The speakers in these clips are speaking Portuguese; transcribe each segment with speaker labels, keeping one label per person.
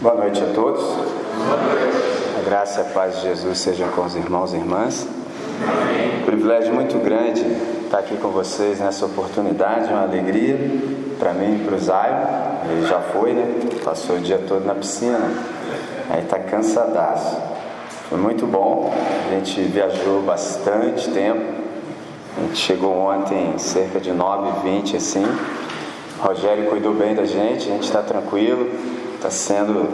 Speaker 1: Boa noite a todos. A graça e a paz de Jesus sejam com os irmãos e irmãs. Um privilégio muito grande estar aqui com vocês nessa oportunidade, uma alegria para mim e para o Zaio. Ele já foi, né? Passou o dia todo na piscina. Aí está cansadaço. Foi muito bom. A gente viajou bastante tempo. A gente chegou ontem cerca de 9h20 assim. O Rogério cuidou bem da gente, a gente está tranquilo, está sendo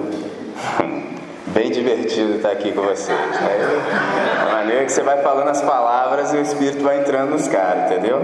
Speaker 1: bem divertido estar aqui com vocês. Né? A maneira que você vai falando as palavras e o Espírito vai entrando nos caras, entendeu?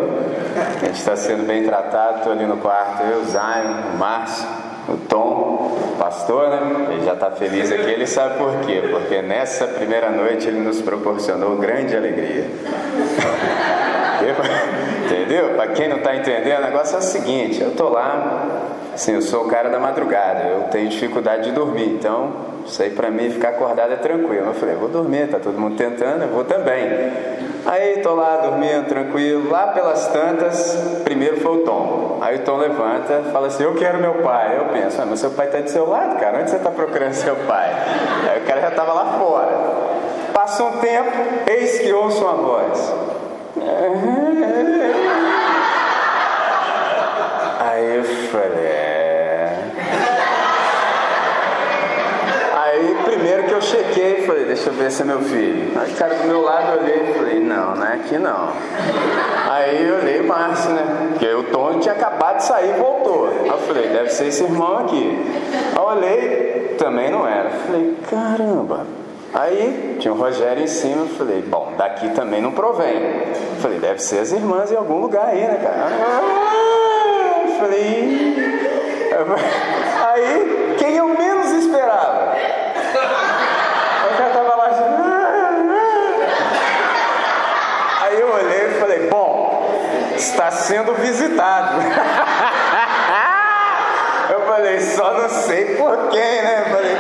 Speaker 1: A gente está sendo bem tratado, estou ali no quarto, eu, o Zion, o Márcio, o Tom, o pastor, né? Ele já está feliz aqui, ele sabe por quê? Porque nessa primeira noite ele nos proporcionou grande alegria. Entendeu? Para quem não está entendendo, o negócio é o seguinte: eu estou lá, assim, eu sou o cara da madrugada, eu tenho dificuldade de dormir, então isso aí para mim ficar acordado é tranquilo. Eu falei, vou dormir, tá todo mundo tentando, eu vou também. Aí estou lá dormindo tranquilo, lá pelas tantas, primeiro foi o Tom. Aí o Tom levanta fala assim: Eu quero meu pai. Eu penso, ah, mas seu pai está do seu lado, cara, onde você está procurando seu pai? Aí o cara já estava lá fora. Passa um tempo, eis que ouço uma voz. Aí eu falei, é. Aí primeiro que eu chequei, falei, deixa eu ver se é meu filho. Aí o cara do meu lado olhei e falei, não, não é aqui não. Aí eu olhei o Márcio, né? Porque o Tony tinha acabado de sair e voltou. Aí eu falei, deve ser esse irmão aqui. Aí eu olhei, também não era. Falei, caramba. Aí tinha o Rogério em cima, falei, bom, daqui também não provém. Falei, deve ser as irmãs em algum lugar aí, né, cara? Ah, falei. Aí, quem eu menos esperava? O cara tava lá assim. Aí eu olhei e falei, bom, está sendo visitado. Eu falei, só não sei por quem, né? Eu falei,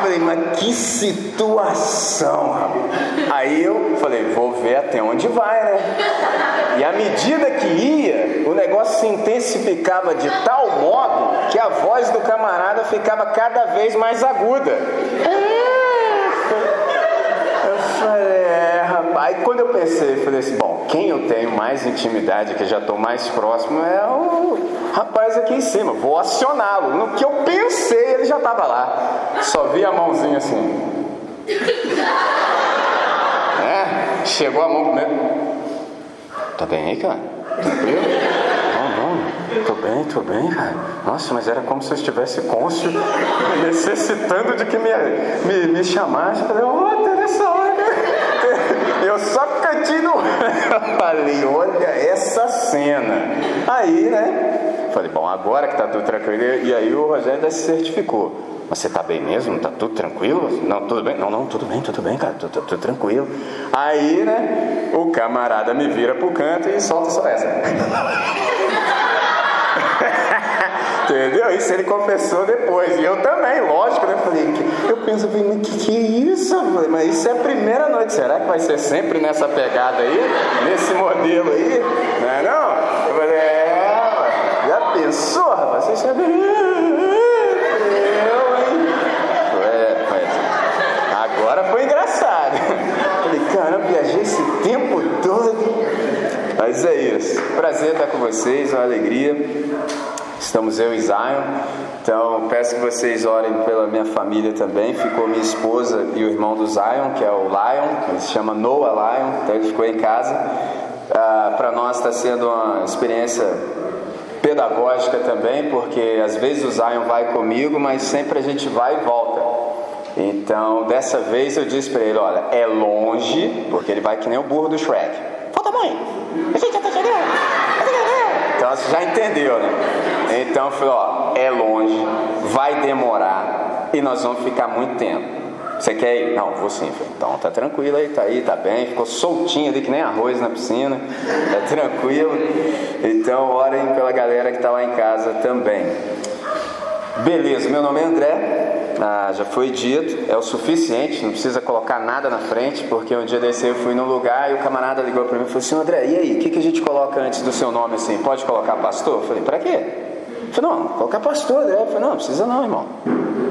Speaker 1: falei, mas que situação, rapaz. Aí eu falei, vou ver até onde vai, né? E à medida que ia, o negócio se intensificava de tal modo que a voz do camarada ficava cada vez mais aguda. Eu falei, é, rapaz. Aí quando eu pensei, falei assim, bom, quem eu tenho mais intimidade, que já estou mais próximo, é o rapaz aqui em cima. Vou acioná-lo. No que eu pensei, ele já estava lá. Só vi a mãozinha assim. É, chegou a mão né? Tá bem aí, cara? Tranquilo? Não, não, tô bem, tô bem, cara. Nossa, mas era como se eu estivesse côncio, necessitando de que me, me, me chamasse. Falei, oh, só Eu falei, olha essa cena. Aí, né? Falei, bom, agora que tá tudo tranquilo. E aí o Rogério ainda se certificou. Mas você tá bem mesmo? Tá tudo tranquilo? Não, tudo bem? Não, não, tudo bem, tudo bem, cara, tudo, tudo, tudo tranquilo. Aí, né, o camarada me vira pro canto e solta só essa. Entendeu? Isso ele confessou depois. E eu também, lógico, né? Falei, eu penso, mas que, que é isso? Mas isso é a primeira noite. Será que vai ser sempre nessa pegada aí? Nesse modelo aí? Não é não? Eu falei, é, já pensou, rapaz? Você sabe. Agora foi engraçado. Falei, caramba, viajei esse tempo todo. Mas é isso. Prazer estar com vocês, uma alegria. Estamos eu e Zion. Então peço que vocês orem pela minha família também. Ficou minha esposa e o irmão do Zion, que é o Lion, ele se chama Noah Lion, então ele ficou em casa. Ah, Para nós está sendo uma experiência pedagógica também, porque às vezes o Zion vai comigo, mas sempre a gente vai e volta. Então, dessa vez eu disse para ele: olha, é longe, porque ele vai que nem o burro do Shrek. Falta mãe! A gente já tá chegando! Então você já entendeu, né? Então eu falei: ó, é longe, vai demorar e nós vamos ficar muito tempo. Você quer ir? Não, vou sim. Então tá tranquilo aí, tá aí, tá bem. Ficou soltinho ali que nem arroz na piscina. Tá tranquilo. Então orem pela galera que tá lá em casa também. Beleza, meu nome é André. Ah, já foi dito, é o suficiente, não precisa colocar nada na frente, porque um dia desse eu fui num lugar e o camarada ligou para mim e falou assim: André, e aí, o que, que a gente coloca antes do seu nome assim? Pode colocar pastor? Eu falei: para quê? Eu falei, não, qualquer pastor deve. Eu falei, não, não precisa não, irmão.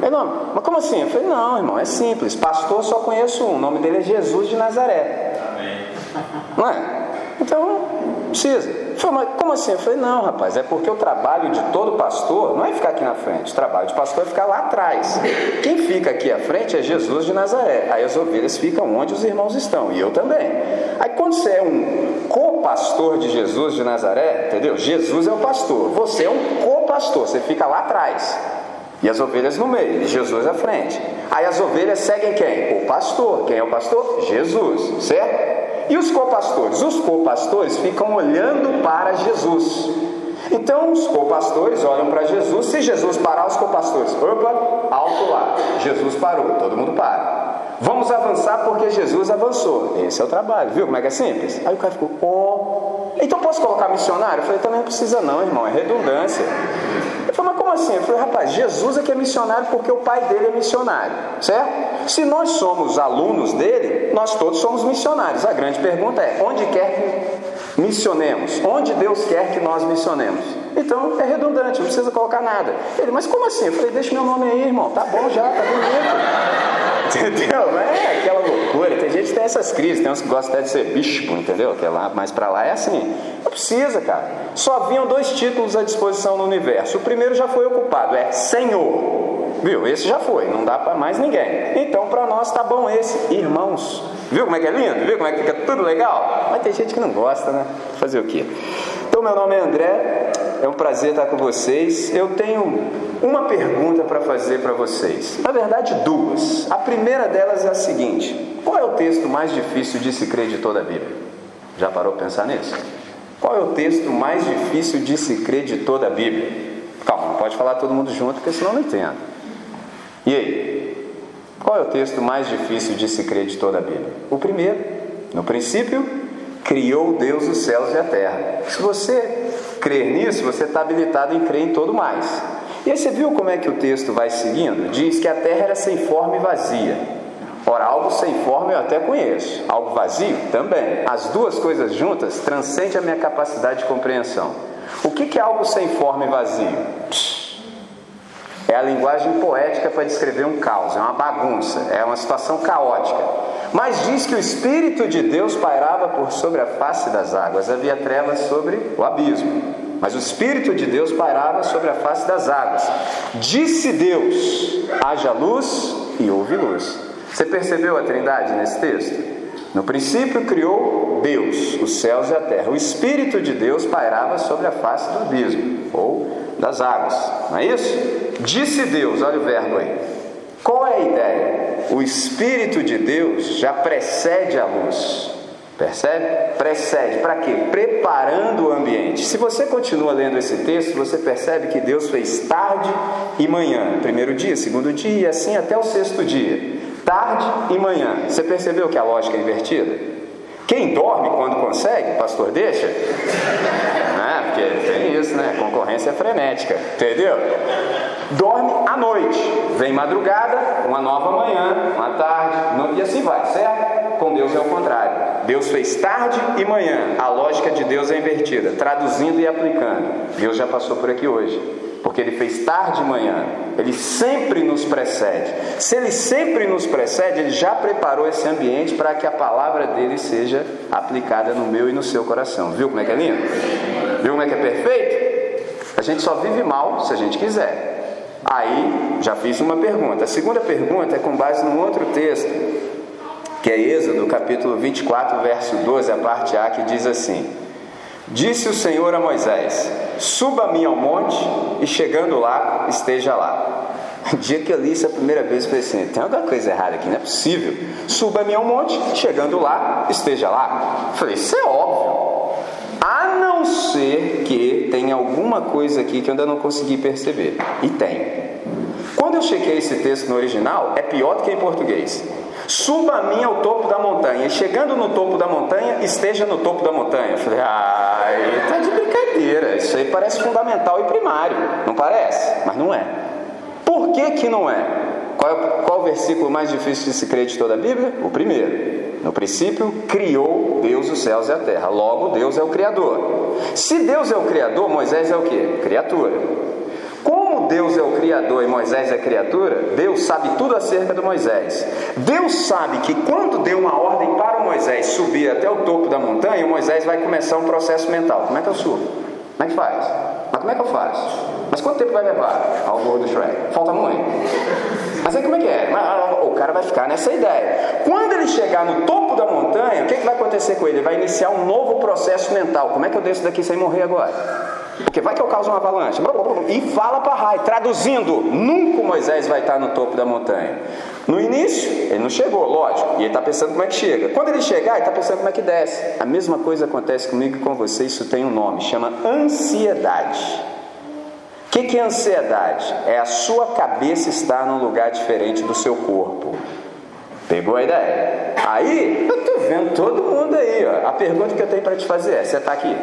Speaker 1: Ele, não, mas como assim? Eu falei, não, irmão, é simples. Pastor só conheço um, o nome dele é Jesus de Nazaré. Amém. Não é? Então, precisa. Falei, mas como assim? Eu falei, não, rapaz, é porque o trabalho de todo pastor não é ficar aqui na frente, o trabalho de pastor é ficar lá atrás. Quem fica aqui à frente é Jesus de Nazaré. Aí as ovelhas ficam onde os irmãos estão, e eu também. Aí quando você é um co-pastor de Jesus de Nazaré, entendeu? Jesus é o pastor, você é um co-pastor, você fica lá atrás. E as ovelhas no meio, e Jesus à frente. Aí as ovelhas seguem quem? O pastor. Quem é o pastor? Jesus, certo? E os copastores? Os copastores ficam olhando para Jesus. Então os copastores olham para Jesus. Se Jesus parar, os copastores, opa, alto lá. Jesus parou, todo mundo para. Vamos avançar porque Jesus avançou. Esse é o trabalho, viu como é que é simples? Aí o cara ficou, oh. Então posso colocar missionário? Eu falei, também não precisa não, irmão, é redundância. Eu falei, mas como assim? Eu falei, rapaz, Jesus é que é missionário porque o pai dele é missionário, certo? Se nós somos alunos dele, nós todos somos missionários. A grande pergunta é: onde quer que missionemos? Onde Deus quer que nós missionemos? Então é redundante, não precisa colocar nada. Ele, mas como assim? Eu falei, deixa meu nome aí, irmão, tá bom já, tá bonito. Entendeu? É aquela loucura. Tem gente que tem essas crises, tem uns que gostam até de ser bispo, entendeu? Que é lá, mas para lá é assim. Não precisa, cara. Só haviam dois títulos à disposição no universo. O primeiro já foi ocupado, é Senhor. Viu? Esse já foi, não dá para mais ninguém. Então, para nós tá bom esse, irmãos. Viu como é que é lindo? Viu como é que fica tudo legal? Mas tem gente que não gosta, né? Fazer o quê? Então, meu nome é André, é um prazer estar com vocês. Eu tenho uma pergunta para fazer para vocês. Na verdade, duas. A primeira delas é a seguinte: qual é o texto mais difícil de se crer de toda a Bíblia? Já parou para pensar nisso? Qual é o texto mais difícil de se crer de toda a Bíblia? Calma, não pode falar todo mundo junto, porque senão não entendo. E aí? Qual é o texto mais difícil de se crer de toda a Bíblia? O primeiro. No princípio, criou Deus os céus e a terra. Se você crer nisso, você está habilitado em crer em todo mais. E aí você viu como é que o texto vai seguindo? Diz que a terra era sem forma e vazia. Ora, algo sem forma eu até conheço, algo vazio também. As duas coisas juntas transcendem a minha capacidade de compreensão. O que é algo sem forma e vazio? É a linguagem poética para descrever um caos, é uma bagunça, é uma situação caótica. Mas diz que o Espírito de Deus pairava por sobre a face das águas, havia trevas sobre o abismo. Mas o Espírito de Deus pairava sobre a face das águas. Disse Deus: haja luz e houve luz. Você percebeu a trindade nesse texto? No princípio criou Deus os céus e a terra. O Espírito de Deus pairava sobre a face do abismo, ou das águas, não é isso? Disse Deus, olha o verbo aí. Qual é a ideia? O Espírito de Deus já precede a luz. Percebe? Precede. Para quê? Preparando o ambiente. Se você continua lendo esse texto, você percebe que Deus fez tarde e manhã. Primeiro dia, segundo dia, e assim até o sexto dia. Tarde e manhã. Você percebeu que a lógica é invertida? Quem dorme quando consegue, pastor deixa? Ah, porque tem isso, né? Concorrência frenética, entendeu? Dorme à noite, vem madrugada, uma nova manhã, uma tarde, e assim vai, certo? Com Deus é o contrário. Deus fez tarde e manhã. A lógica de Deus é invertida, traduzindo e aplicando. Deus já passou por aqui hoje porque ele fez tarde e manhã, ele sempre nos precede. Se ele sempre nos precede, ele já preparou esse ambiente para que a palavra dele seja aplicada no meu e no seu coração. Viu como é que é lindo? Viu como é que é perfeito? A gente só vive mal se a gente quiser. Aí, já fiz uma pergunta. A segunda pergunta é com base num outro texto, que é Êxodo, capítulo 24, verso 12, a parte A, que diz assim: Disse o Senhor a Moisés: Suba-me ao monte e chegando lá, esteja lá. O dia que eu li isso a primeira vez, eu falei assim: tem alguma coisa errada aqui, não é possível. Suba-me ao monte, chegando lá, esteja lá. Eu falei: Isso é óbvio. A não ser que tenha alguma coisa aqui que eu ainda não consegui perceber. E tem. Quando eu chequei esse texto no original, é pior do que em português. Suba a mim ao topo da montanha, e chegando no topo da montanha, esteja no topo da montanha. Eu falei, ai, tá de brincadeira, isso aí parece fundamental e primário, não parece? Mas não é. Por que que não é? Qual, é, qual o versículo mais difícil de se crer de toda a Bíblia? O primeiro. No princípio, criou Deus os céus e a terra. Logo, Deus é o Criador. Se Deus é o Criador, Moisés é o que? Criatura. Deus é o Criador e Moisés é criatura, Deus sabe tudo acerca de Moisés. Deus sabe que quando deu uma ordem para Moisés subir até o topo da montanha, Moisés vai começar um processo mental. Como é que eu subo? Como é que faz? Mas como é que eu faço? Mas quanto tempo vai levar ao voo do Shrek? Falta muito. Mas aí como é que é? O cara vai ficar nessa ideia. Quando ele chegar no topo da montanha, o que, que vai acontecer com ele? Ele vai iniciar um novo processo mental. Como é que eu desço daqui sem morrer agora? Porque vai que eu causo uma avalanche. E fala para Rai, traduzindo, nunca Moisés vai estar no topo da montanha. No início, ele não chegou, lógico, e ele está pensando como é que chega. Quando ele chegar, ele está pensando como é que desce. A mesma coisa acontece comigo e com você, isso tem um nome, chama ansiedade. O que, que é ansiedade? É a sua cabeça estar num lugar diferente do seu corpo. Pegou a ideia? Aí, eu estou vendo todo mundo aí. Ó. A pergunta que eu tenho para te fazer é: você está aqui?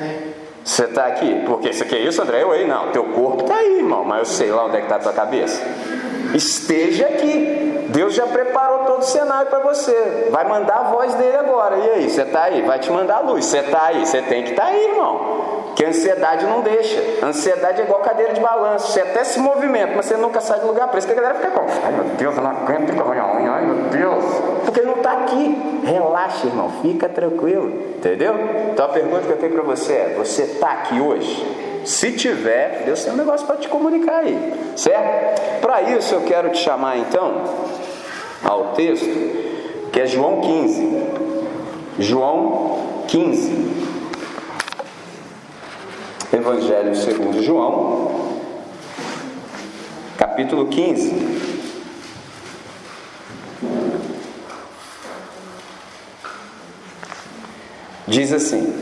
Speaker 1: É. Você está aqui? Porque você quer isso, André? Eu aí não. Teu corpo está aí, irmão, mas eu sei lá onde é que está a tua cabeça. Esteja aqui. Deus já preparou todo o cenário para você. Vai mandar a voz dele agora. E aí, você está aí? Vai te mandar a luz. Você está aí? Você tem que estar tá aí, irmão. Que a ansiedade não deixa. A ansiedade é igual cadeira de balanço. Você até se movimenta, mas você nunca sai do lugar. Por isso que a galera fica com. Ai meu Deus, eu não aguento ficar ruim. Ai meu Deus. Porque não está aqui. Relaxa, irmão. Fica tranquilo. Entendeu? Então a pergunta que eu tenho para você é: você está aqui hoje? Se tiver, Deus tem um negócio para te comunicar aí, certo? Para isso eu quero te chamar então ao texto que é João 15. João 15. Evangelho segundo João, capítulo 15. Diz assim: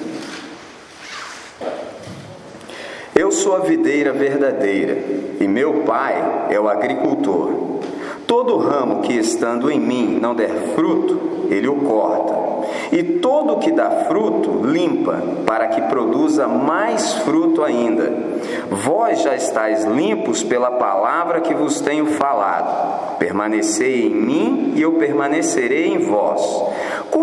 Speaker 1: Eu sou a videira verdadeira, e meu pai é o agricultor. Todo ramo que estando em mim não der fruto, ele o corta. E todo que dá fruto, limpa, para que produza mais fruto ainda. Vós já estáis limpos pela palavra que vos tenho falado. Permanecei em mim e eu permanecerei em vós.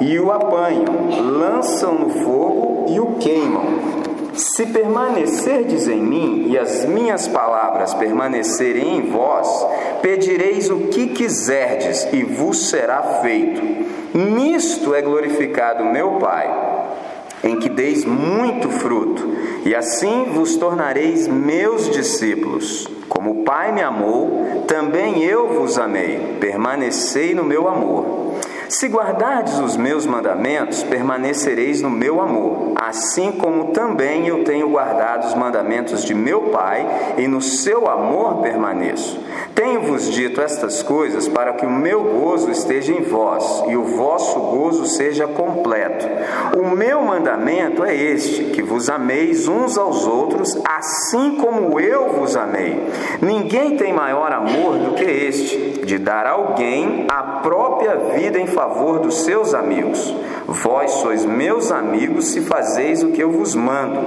Speaker 1: E o apanham, lançam no fogo e o queimam. Se permanecerdes em mim e as minhas palavras permanecerem em vós, pedireis o que quiserdes e vos será feito. Nisto é glorificado meu Pai, em que deis muito fruto, e assim vos tornareis meus discípulos. Como o Pai me amou, também eu vos amei. Permanecei no meu amor. Se guardardes os meus mandamentos, permanecereis no meu amor, assim como também eu tenho guardado os mandamentos de meu Pai, e no seu amor permaneço. Tenho-vos dito estas coisas para que o meu gozo esteja em vós e o vosso gozo seja completo. O meu mandamento é este: que vos ameis uns aos outros, assim como eu vos amei. Ninguém tem maior amor do que este, de dar alguém a própria vida em favor dos seus amigos. Vós sois meus amigos se fazeis o que eu vos mando.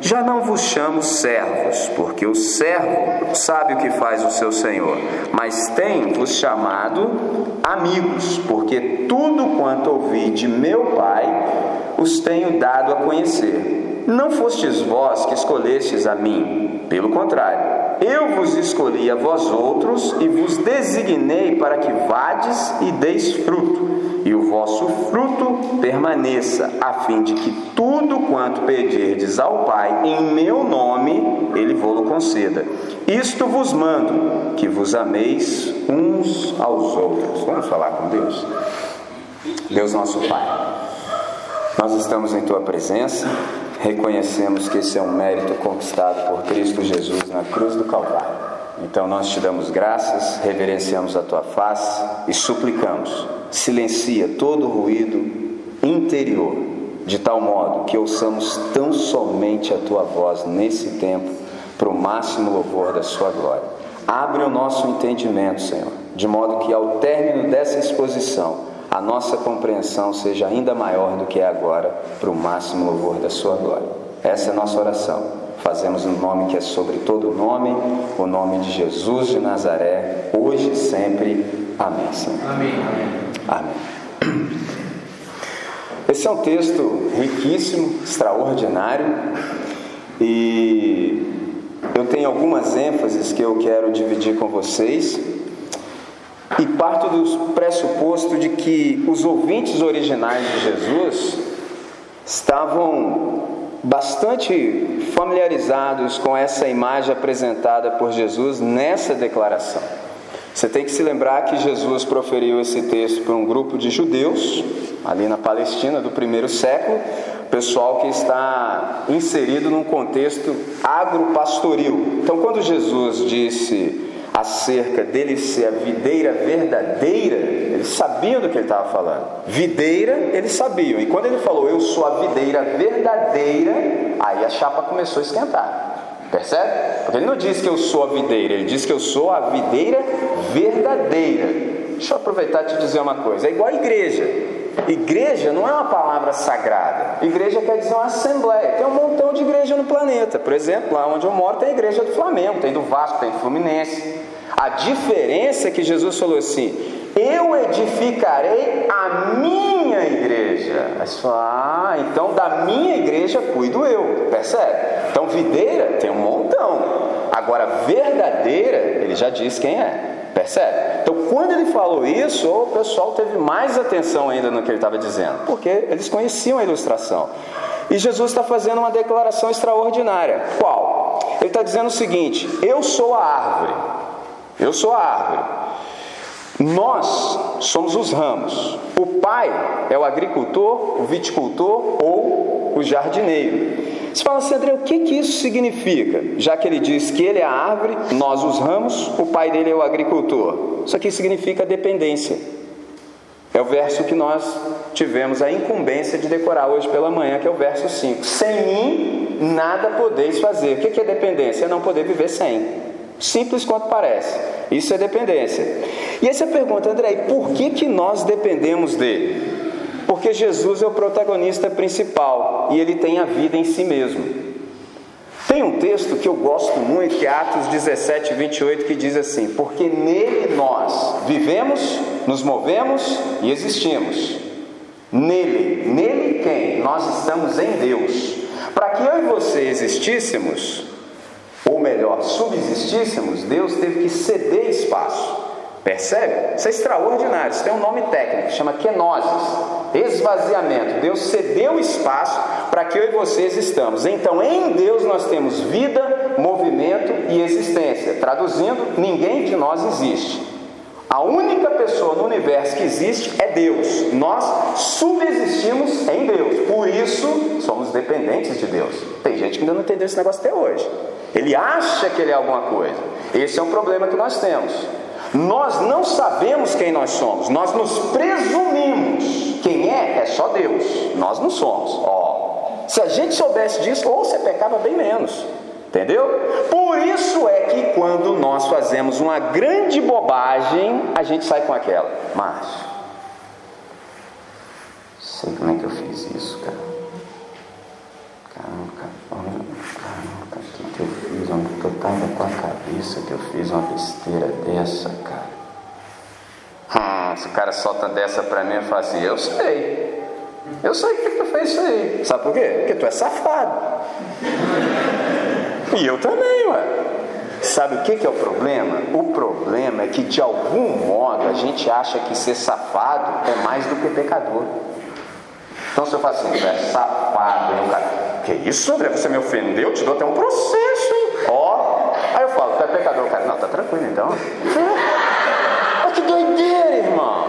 Speaker 1: Já não vos chamo servos, porque o servo sabe o que faz o seu senhor, mas tenho-vos chamado amigos, porque tudo quanto ouvi de meu Pai os tenho dado a conhecer. Não fostes vós que escolhestes a mim, pelo contrário eu vos escolhi a vós outros e vos designei para que vades e deis fruto, e o vosso fruto permaneça, a fim de que tudo quanto pedirdes ao Pai em meu nome, ele vos conceda. Isto vos mando, que vos ameis uns aos outros. Vamos falar com Deus? Deus nosso Pai, nós estamos em tua presença reconhecemos que esse é um mérito conquistado por Cristo Jesus na cruz do Calvário. Então nós te damos graças, reverenciamos a tua face e suplicamos, silencia todo ruído interior, de tal modo que ouçamos tão somente a tua voz nesse tempo, para o máximo louvor da Sua glória. Abre o nosso entendimento, Senhor, de modo que ao término dessa exposição, a nossa compreensão seja ainda maior do que é agora, para o máximo louvor da Sua glória. Essa é a nossa oração. Fazemos no nome que é sobre todo nome, o nome de Jesus de Nazaré, hoje e sempre. Amém, Senhor.
Speaker 2: Amém.
Speaker 1: Amém. Esse é um texto riquíssimo, extraordinário, e eu tenho algumas ênfases que eu quero dividir com vocês. E parto do pressuposto de que os ouvintes originais de Jesus estavam bastante familiarizados com essa imagem apresentada por Jesus nessa declaração. Você tem que se lembrar que Jesus proferiu esse texto para um grupo de judeus, ali na Palestina do primeiro século, pessoal que está inserido num contexto agropastoril. Então, quando Jesus disse acerca dele ser a videira verdadeira, eles sabiam do que ele estava falando. Videira, eles sabiam. E quando ele falou, eu sou a videira verdadeira, aí a chapa começou a esquentar. Percebe? Porque ele não disse que eu sou a videira, ele disse que eu sou a videira verdadeira. Deixa eu aproveitar e te dizer uma coisa: é igual a igreja. Igreja não é uma palavra sagrada. Igreja quer dizer uma assembleia. Tem um montão de igreja no planeta. Por exemplo, lá onde eu moro tem a igreja do Flamengo, tem do Vasco, tem do Fluminense. A diferença é que Jesus falou assim: Eu edificarei a minha igreja. Aí você fala, ah, então da minha igreja cuido eu. Percebe? Então, videira tem um montão. Agora, verdadeira, ele já disse quem é. Percebe? Então, quando ele falou isso, o pessoal teve mais atenção ainda no que ele estava dizendo, porque eles conheciam a ilustração. E Jesus está fazendo uma declaração extraordinária. Qual? Ele está dizendo o seguinte: Eu sou a árvore. Eu sou a árvore. Nós somos os ramos. O pai é o agricultor, o viticultor ou o jardineiro. Você fala assim, André, o que, que isso significa? Já que ele diz que ele é a árvore, nós os ramos, o pai dele é o agricultor. Isso aqui significa dependência. É o verso que nós tivemos a incumbência de decorar hoje pela manhã, que é o verso 5. Sem mim, nada podeis fazer. O que é dependência? É não poder viver sem. Simples quanto parece. Isso é dependência. E essa é a pergunta, André, por que, que nós dependemos dele? Porque Jesus é o protagonista principal e ele tem a vida em si mesmo. Tem um texto que eu gosto muito, que é Atos 17, 28, que diz assim: Porque nele nós vivemos, nos movemos e existimos. Nele, nele quem? Nós estamos em Deus. Para que eu e você existíssemos, melhor, subsistíssemos, Deus teve que ceder espaço. Percebe? Isso é extraordinário. Isso tem um nome técnico, chama kenosis, esvaziamento. Deus cedeu espaço para que eu e vocês estamos. Então, em Deus nós temos vida, movimento e existência. Traduzindo, ninguém de nós existe. A única pessoa no universo que existe é Deus. Nós subsistimos em Deus. Por isso, somos dependentes de Deus. Tem gente que ainda não entendeu esse negócio até hoje. Ele acha que ele é alguma coisa. Esse é um problema que nós temos. Nós não sabemos quem nós somos, nós nos presumimos. Quem é, é só Deus, nós não somos. Ó, se a gente soubesse disso, ou você pecava bem menos. Entendeu? Por isso é que quando nós fazemos uma grande bobagem, a gente sai com aquela. Márcio, sei como é que eu fiz isso, cara. Caramba, caramba, o que, que eu fiz? Eu estava com a cabeça que eu fiz uma besteira dessa, cara? Hum, se o cara solta dessa pra mim e fala assim, eu sei. Eu sei que tu fez isso aí. Sabe por quê? Porque tu é safado. E eu também, ué. Sabe o que, é o problema? O problema é que de algum modo a gente acha que ser safado é mais do que pecador. Então se eu falo assim, é safado, hein, cara? Que isso, André? Você me ofendeu? Eu te dou até um processo, hein? Ó. Aí eu falo, tu é pecador, cara. Não, tá tranquilo então. Olha que doideira, irmão.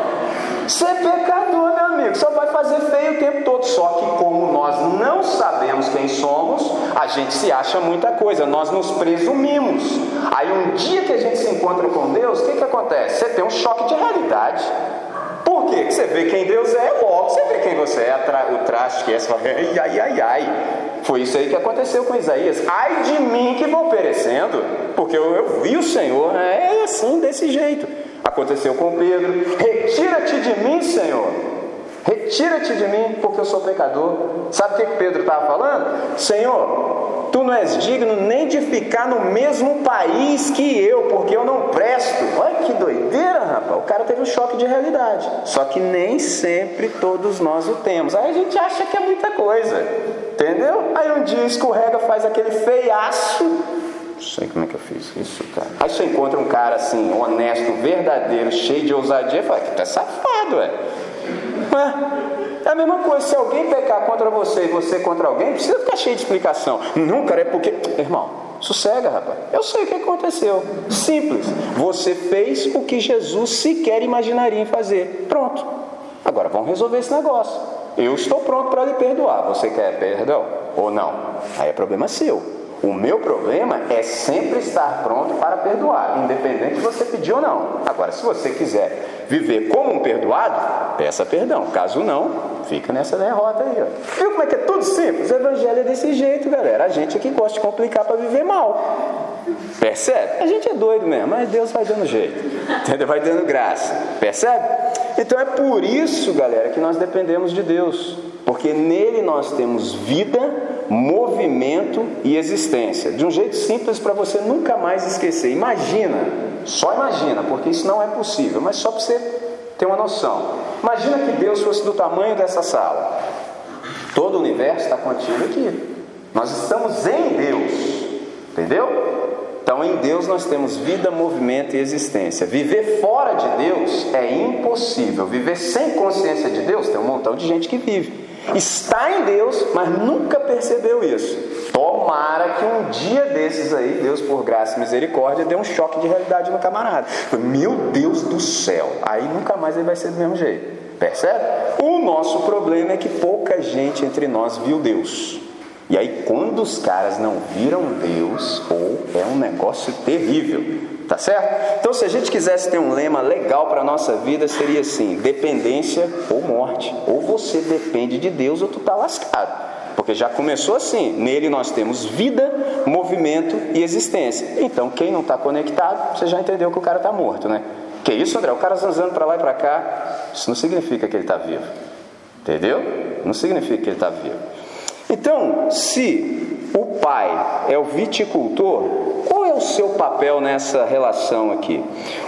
Speaker 1: Ser pecador, meu amigo, só vai fazer feio o tempo todo. Só que, como nós não sabemos quem somos, a gente se acha muita coisa, nós nos presumimos. Aí, um dia que a gente se encontra com Deus, o que, que acontece? Você tem um choque de realidade. Por quê? Porque você vê quem Deus é, logo você vê quem você é, o traste que é, você fala, ai, ai, ai, ai. Foi isso aí que aconteceu com Isaías. Ai de mim que vou perecendo, porque eu, eu vi o Senhor, né? é assim, desse jeito. Aconteceu com Pedro: Retira-te de mim, Senhor. Retira-te de mim, porque eu sou pecador. Sabe o que Pedro estava falando? Senhor, tu não és digno nem de ficar no mesmo país que eu, porque eu não presto. Olha que doideira, rapaz. O cara teve um choque de realidade. Só que nem sempre todos nós o temos. Aí a gente acha que é muita coisa. Entendeu? Aí um dia escorrega, faz aquele feiaço. Não sei como é que eu fiz isso, cara. Aí você encontra um cara assim, honesto, verdadeiro, cheio de ousadia, e fala, que tá safado, ué. É a mesma coisa, se alguém pecar contra você e você contra alguém, precisa ficar cheio de explicação. Cara, é porque. Irmão, sossega, rapaz. Eu sei o que aconteceu. Simples. Você fez o que Jesus sequer imaginaria em fazer. Pronto. Agora vamos resolver esse negócio. Eu estou pronto para lhe perdoar. Você quer perdão ou não? Aí é problema seu. O meu problema é sempre estar pronto para perdoar, independente de você pedir ou não. Agora, se você quiser viver como um perdoado, peça perdão. Caso não, fica nessa derrota aí. Ó. Viu como é que é tudo simples? O evangelho é desse jeito, galera. A gente aqui gosta de complicar para viver mal. Percebe? A gente é doido mesmo, mas Deus vai dando jeito. Entendeu? Vai dando graça. Percebe? Então é por isso, galera, que nós dependemos de Deus. Porque nele nós temos vida, movimento e existência. De um jeito simples para você nunca mais esquecer. Imagina, só imagina, porque isso não é possível, mas só para você ter uma noção. Imagina que Deus fosse do tamanho dessa sala. Todo o universo está contido aqui. Nós estamos em Deus. Entendeu? Então, em Deus nós temos vida, movimento e existência. Viver fora de Deus é impossível. Viver sem consciência de Deus, tem um montão de gente que vive. Está em Deus, mas nunca percebeu isso. Tomara que um dia desses aí, Deus por graça e misericórdia, dê um choque de realidade no camarada. Meu Deus do céu! Aí nunca mais ele vai ser do mesmo jeito. Percebe? O nosso problema é que pouca gente entre nós viu Deus. E aí, quando os caras não viram Deus, ou é um negócio terrível, tá certo? Então, se a gente quisesse ter um lema legal para a nossa vida, seria assim: dependência ou morte. Ou você depende de Deus, ou tu tá lascado. Porque já começou assim: nele nós temos vida, movimento e existência. Então, quem não está conectado, você já entendeu que o cara está morto, né? Que isso, André? O cara zanzando para lá e para cá, isso não significa que ele está vivo. Entendeu? Não significa que ele está vivo. Então, se o pai é o viticultor, qual seu papel nessa relação aqui?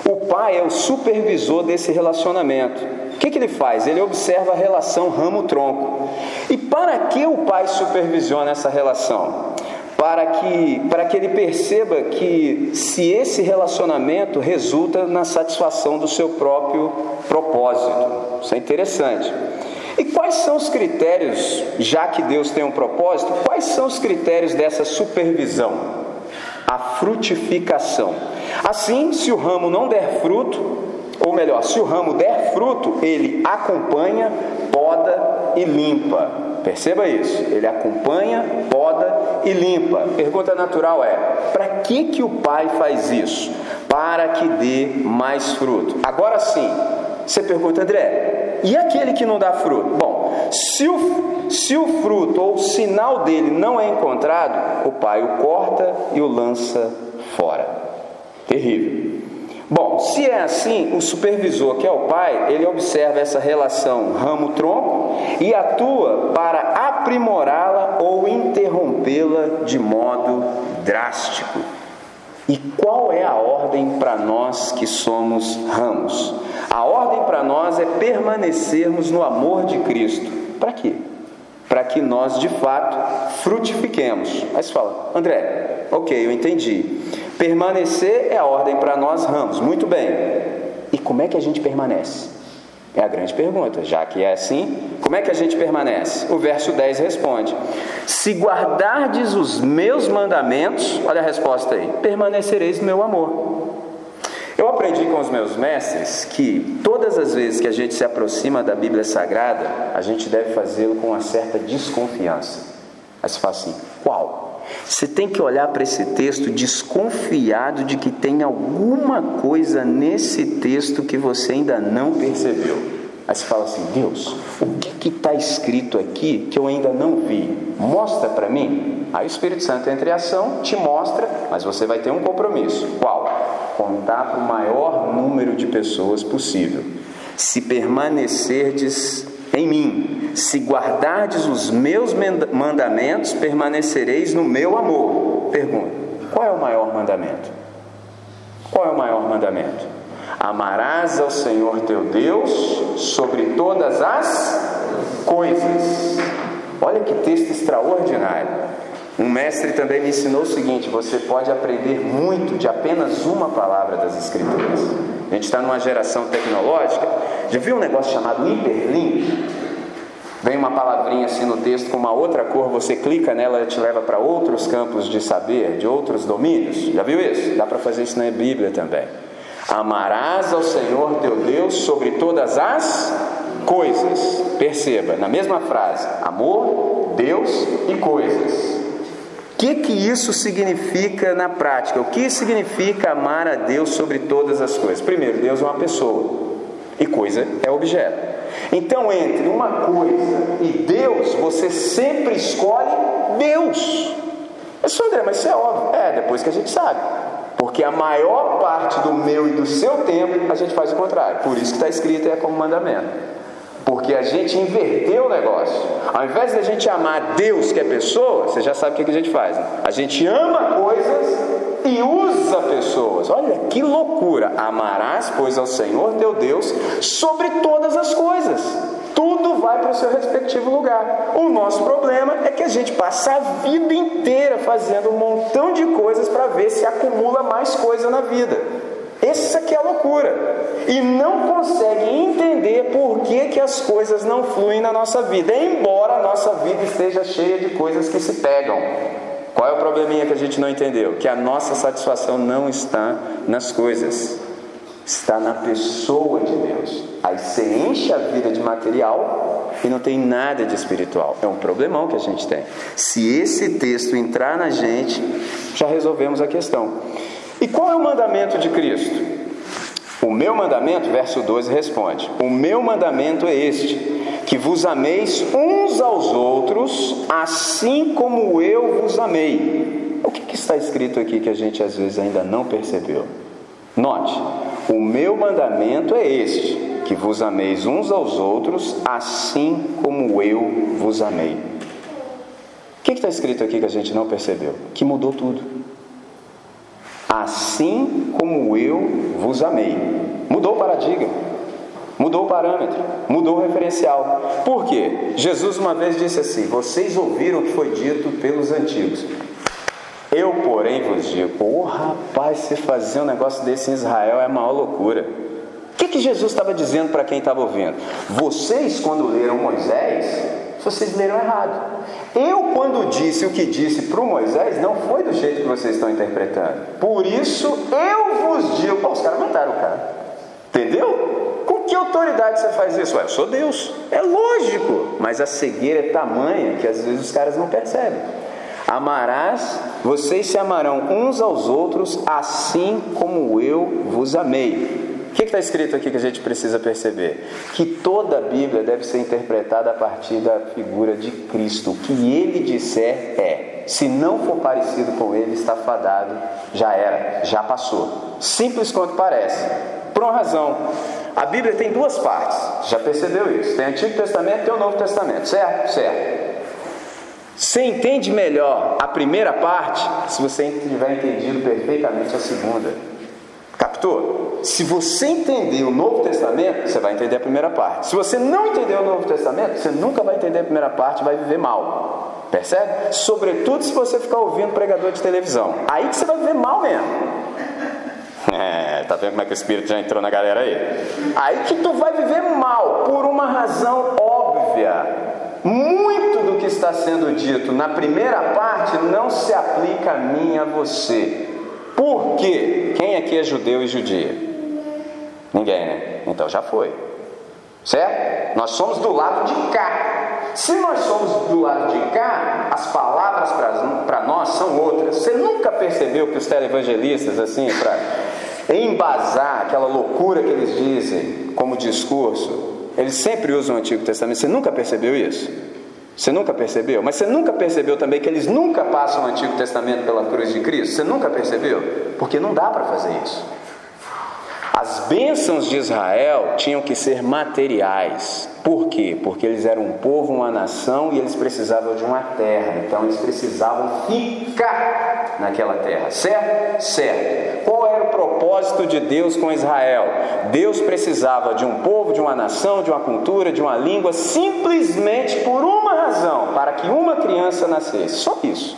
Speaker 1: O pai é o supervisor desse relacionamento. O que, que ele faz? Ele observa a relação ramo-tronco. E para que o pai supervisiona essa relação? Para que, para que ele perceba que se esse relacionamento resulta na satisfação do seu próprio propósito. Isso é interessante. E quais são os critérios, já que Deus tem um propósito, quais são os critérios dessa supervisão? A frutificação. Assim, se o ramo não der fruto, ou melhor, se o ramo der fruto, ele acompanha, poda e limpa. Perceba isso. Ele acompanha, poda e limpa. Pergunta natural é: para que que o pai faz isso? Para que dê mais fruto. Agora sim, você pergunta, André, e aquele que não dá fruto? Bom, se o, se o fruto ou o sinal dele não é encontrado, o pai o corta e o lança fora. Terrível. Bom, se é assim, o supervisor, que é o pai, ele observa essa relação ramo-tronco e atua para aprimorá-la ou interrompê-la de modo drástico. E qual é a ordem para nós que somos ramos? A ordem para nós é permanecermos no amor de Cristo. Para quê? Para que nós de fato frutifiquemos. Você fala, André, ok, eu entendi. Permanecer é a ordem para nós ramos. Muito bem. E como é que a gente permanece? É a grande pergunta. Já que é assim, como é que a gente permanece? O verso 10 responde: Se guardardes os meus mandamentos, olha a resposta aí, permanecereis no meu amor. Eu aprendi com os meus mestres que todas as vezes que a gente se aproxima da Bíblia Sagrada, a gente deve fazê-lo com uma certa desconfiança. Aí você fala assim: qual? Você tem que olhar para esse texto desconfiado de que tem alguma coisa nesse texto que você ainda não percebeu. Aí você fala assim: Deus, o que está escrito aqui que eu ainda não vi? Mostra para mim. Aí o Espírito Santo entra em ação, te mostra, mas você vai ter um compromisso. Qual? Contar para o maior número de pessoas possível. Se permanecerdes em mim, se guardardes os meus mandamentos, permanecereis no meu amor. Pergunta: qual é o maior mandamento? Qual é o maior mandamento? Amarás ao Senhor teu Deus sobre todas as coisas. Olha que texto extraordinário. Um mestre também me ensinou o seguinte: você pode aprender muito de apenas uma palavra das Escrituras. A gente está numa geração tecnológica. Já viu um negócio chamado hiperlink? Vem uma palavrinha assim no texto com uma outra cor, você clica nela e te leva para outros campos de saber, de outros domínios. Já viu isso? Dá para fazer isso na Bíblia também. Amarás ao Senhor teu Deus sobre todas as coisas. Perceba, na mesma frase, amor, Deus e coisas. O que, que isso significa na prática? O que significa amar a Deus sobre todas as coisas? Primeiro, Deus é uma pessoa e coisa é objeto. Então, entre uma coisa e Deus, você sempre escolhe Deus. Mas, André, mas isso é óbvio. É, depois que a gente sabe. Porque a maior parte do meu e do seu tempo a gente faz o contrário. Por isso que está escrito é como mandamento. Porque a gente inverteu o negócio. Ao invés de a gente amar Deus, que é pessoa, você já sabe o que a gente faz. Né? A gente ama coisas e usa pessoas. Olha que loucura! Amarás, pois, ao Senhor teu Deus sobre todas as coisas tudo vai para o seu respectivo lugar. O nosso problema é que a gente passa a vida inteira fazendo um montão de coisas para ver se acumula mais coisa na vida. Essa que é a loucura. E não consegue entender por que, que as coisas não fluem na nossa vida, embora a nossa vida esteja cheia de coisas que se pegam. Qual é o probleminha que a gente não entendeu? Que a nossa satisfação não está nas coisas está na pessoa de Deus. Aí você enche a vida de material e não tem nada de espiritual. É um problemão que a gente tem. Se esse texto entrar na gente, já resolvemos a questão. E qual é o mandamento de Cristo? O meu mandamento, verso 12 responde: O meu mandamento é este, que vos ameis uns aos outros, assim como eu vos amei. O que, que está escrito aqui que a gente às vezes ainda não percebeu? Note, o meu mandamento é este: que vos ameis uns aos outros, assim como eu vos amei. O que está escrito aqui que a gente não percebeu? Que mudou tudo. Assim como eu vos amei. Mudou o paradigma, mudou o parâmetro, mudou o referencial. Por quê? Jesus uma vez disse assim: Vocês ouviram o que foi dito pelos antigos. Eu, porém, vos digo: Ô oh, rapaz, se fazer um negócio desse em Israel é a maior loucura. O que, que Jesus estava dizendo para quem estava ouvindo? Vocês, quando leram Moisés, vocês leram errado. Eu, quando disse o que disse para Moisés, não foi do jeito que vocês estão interpretando. Por isso, eu vos digo. Pô, os caras mataram o cara. Entendeu? Com que autoridade você faz isso? Ué, eu sou Deus. É lógico. Mas a cegueira é tamanha que às vezes os caras não percebem. Amarás, vocês se amarão uns aos outros, assim como eu vos amei. Que está escrito aqui que a gente precisa perceber? Que toda a Bíblia deve ser interpretada a partir da figura de Cristo. O que ele disser é. Se não for parecido com ele, está fadado, já era, já passou. Simples quanto parece. Por uma razão. A Bíblia tem duas partes. Já percebeu isso? Tem Antigo Testamento e o Novo Testamento, certo? Certo. Você entende melhor a primeira parte se você tiver entendido perfeitamente a segunda. Captou? Se você entender o Novo Testamento, você vai entender a primeira parte. Se você não entender o Novo Testamento, você nunca vai entender a primeira parte vai viver mal. Percebe? Sobretudo se você ficar ouvindo pregador de televisão. Aí que você vai viver mal mesmo. É, tá vendo como é que o Espírito já entrou na galera aí? Aí que tu vai viver mal, por uma razão óbvia. Muito do que está sendo dito na primeira parte não se aplica a mim e a você. Por quê? Quem aqui é judeu e judia? Ninguém, né? Então já foi. Certo? Nós somos do lado de cá. Se nós somos do lado de cá, as palavras para nós são outras. Você nunca percebeu que os televangelistas, assim, para embasar aquela loucura que eles dizem como discurso, Eles sempre usam o Antigo Testamento. Você nunca percebeu isso? Você nunca percebeu? Mas você nunca percebeu também que eles nunca passam o Antigo Testamento pela cruz de Cristo? Você nunca percebeu? Porque não dá para fazer isso. As bênçãos de Israel tinham que ser materiais. Por quê? Porque eles eram um povo, uma nação e eles precisavam de uma terra. Então eles precisavam ficar naquela terra. Certo? Certo. Qual era o propósito de Deus com Israel? Deus precisava de um povo, de uma nação, de uma cultura, de uma língua, simplesmente por uma razão: para que uma criança nascesse. Só isso.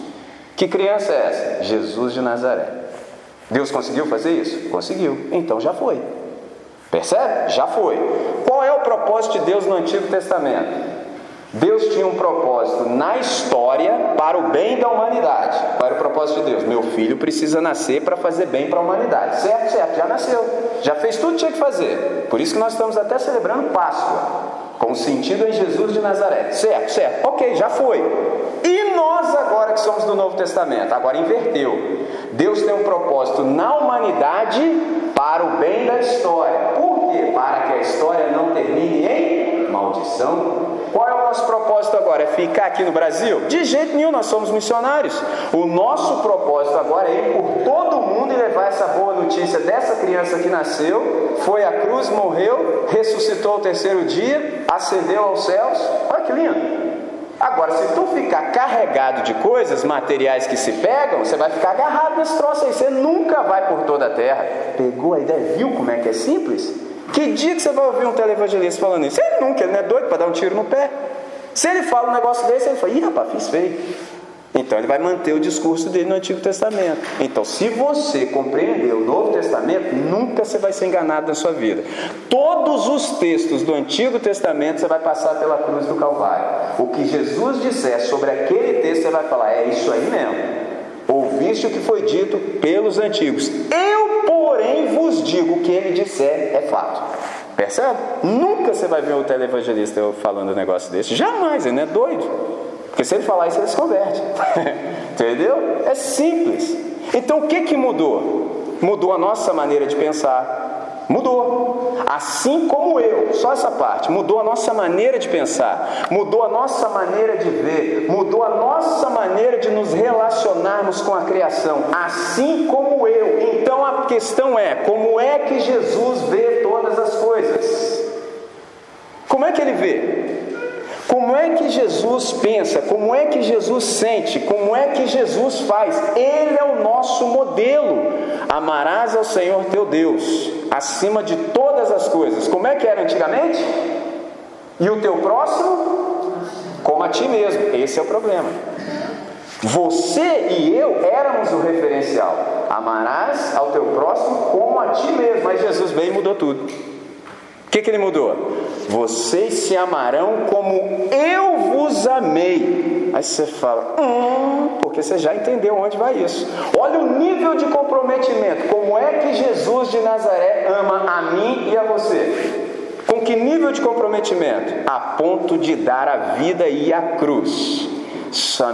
Speaker 1: Que criança é essa? Jesus de Nazaré. Deus conseguiu fazer isso? Conseguiu. Então já foi. Percebe? Já foi. Qual é o propósito de Deus no Antigo Testamento? Deus tinha um propósito na história para o bem da humanidade. Qual era o propósito de Deus? Meu filho precisa nascer para fazer bem para a humanidade. Certo, certo, já nasceu. Já fez tudo que tinha que fazer. Por isso que nós estamos até celebrando Páscoa. Com sentido em Jesus de Nazaré. Certo, certo. Ok, já foi. E nós agora que somos do Novo Testamento? Agora inverteu. Deus tem um propósito na humanidade para o bem da história. Por quê? Para que a história não termine em maldição. Qual é o nosso propósito agora? É ficar aqui no Brasil? De jeito nenhum, nós somos missionários. O nosso propósito agora é ir por todo mundo e levar essa boa notícia dessa criança que nasceu, foi à cruz, morreu, ressuscitou o terceiro dia, ascendeu aos céus. Olha que lindo! Agora, se tu ficar carregado de coisas materiais que se pegam, você vai ficar agarrado nesse troço aí. Você nunca vai por toda a terra. Pegou a ideia? Viu como é que é simples? Que dia que você vai ouvir um televangelista falando isso? Ele nunca, ele não é doido para dar um tiro no pé. Se ele fala um negócio desse, ele fala, ih rapaz, fiz feio. Então ele vai manter o discurso dele no Antigo Testamento. Então, se você compreender o Novo Testamento, nunca você vai ser enganado na sua vida. Todos os textos do Antigo Testamento você vai passar pela cruz do Calvário. O que Jesus disser sobre aquele texto, você vai falar, é isso aí mesmo. Ouviste o que foi dito pelos antigos. Eu, vos digo o que ele disser é fato. Percebe? Nunca você vai ver o televangelista falando um negócio desse. Jamais, ele não é doido. Porque se ele falar isso, ele se converte. Entendeu? É simples. Então o que, que mudou? Mudou a nossa maneira de pensar. Mudou. Assim como eu, só essa parte, mudou a nossa maneira de pensar, mudou a nossa maneira de ver, mudou a nossa maneira de nos relacionarmos com a criação, assim como eu. Então a questão é: como é que Jesus vê todas as coisas? Como é que ele vê? Como é que Jesus pensa? Como é que Jesus sente? Como é que Jesus faz? Ele é o nosso modelo. Amarás ao Senhor teu Deus acima de todas as coisas. Como é que era antigamente? E o teu próximo? Como a ti mesmo. Esse é o problema. Você e eu éramos o referencial. Amarás ao teu próximo como a ti mesmo. Mas Jesus veio e mudou tudo. O que, que ele mudou? Vocês se amarão como eu vos amei. Aí você fala, hum, porque você já entendeu onde vai isso. Olha o nível de comprometimento. Como é que Jesus de Nazaré ama a mim e a você? Com que nível de comprometimento? A ponto de dar a vida e a cruz.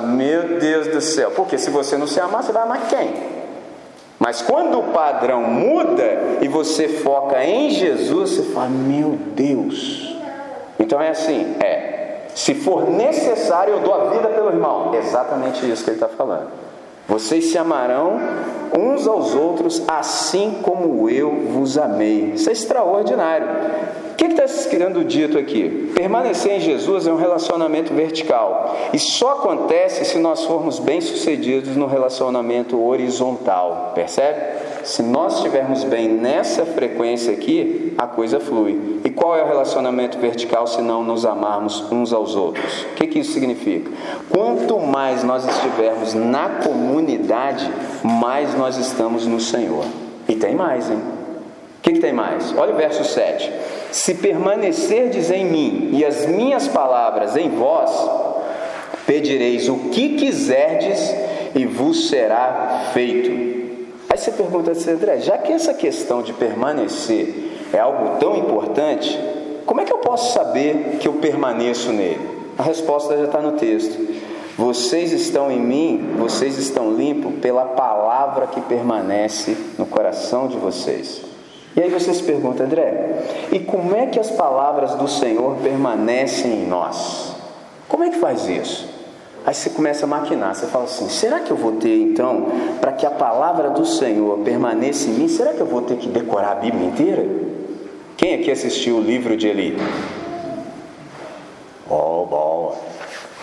Speaker 1: Meu Deus do céu. Porque se você não se amar, você vai amar quem? Mas quando o padrão muda e você foca em Jesus, você fala: Meu Deus. Então é assim: é. Se for necessário, eu dou a vida pelo irmão. Exatamente isso que ele está falando. Vocês se amarão uns aos outros assim como eu vos amei. Isso é extraordinário. O que está sendo dito aqui? Permanecer em Jesus é um relacionamento vertical e só acontece se nós formos bem-sucedidos no relacionamento horizontal, percebe? Se nós estivermos bem nessa frequência aqui, a coisa flui. E qual é o relacionamento vertical se não nos amarmos uns aos outros? O que, que isso significa? Quanto mais nós estivermos na comunidade, mais nós estamos no Senhor. E tem mais, hein? O que, que tem mais? Olha o verso 7. Se permanecerdes em mim e as minhas palavras em vós, pedireis o que quiserdes e vos será feito. Aí você pergunta assim, André, já que essa questão de permanecer é algo tão importante, como é que eu posso saber que eu permaneço nele? A resposta já está no texto. Vocês estão em mim, vocês estão limpos pela palavra que permanece no coração de vocês. E aí você se pergunta, André, e como é que as palavras do Senhor permanecem em nós? Como é que faz isso? Aí você começa a maquinar, você fala assim: será que eu vou ter então, para que a palavra do Senhor permaneça em mim, será que eu vou ter que decorar a Bíblia inteira? Quem aqui assistiu o livro de Eli? Oh, boa!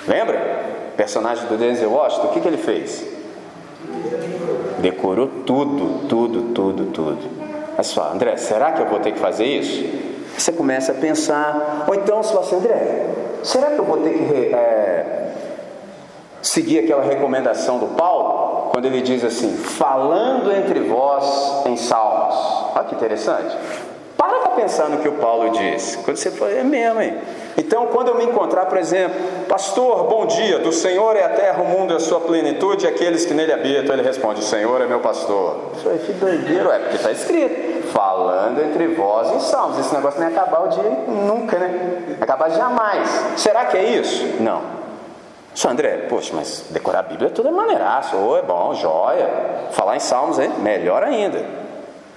Speaker 1: Lembra? O personagem do Denzel Washington, o que, que ele fez? Decorou tudo, tudo, tudo, tudo. Aí você fala, André, será que eu vou ter que fazer isso? Você começa a pensar, ou então você fala assim, André, será que eu vou ter que é, seguir aquela recomendação do Paulo? Quando ele diz assim, falando entre vós em salmos. Olha que interessante. Para para pensar no que o Paulo diz. Quando você fala, é mesmo, hein? Então, quando eu me encontrar, por exemplo, pastor, bom dia, do Senhor é a terra, o mundo é a sua plenitude, e aqueles que nele habitam, ele responde: O Senhor é meu pastor. Isso aí, que doideiro, é porque está escrito, falando entre vós em salmos. Esse negócio não ia acabar o dia nunca, né? Não acabar jamais. Será que é isso? Não. Só André, poxa, mas decorar a Bíblia é tudo é maneiraço, ou é bom, joia. Falar em salmos é melhor ainda.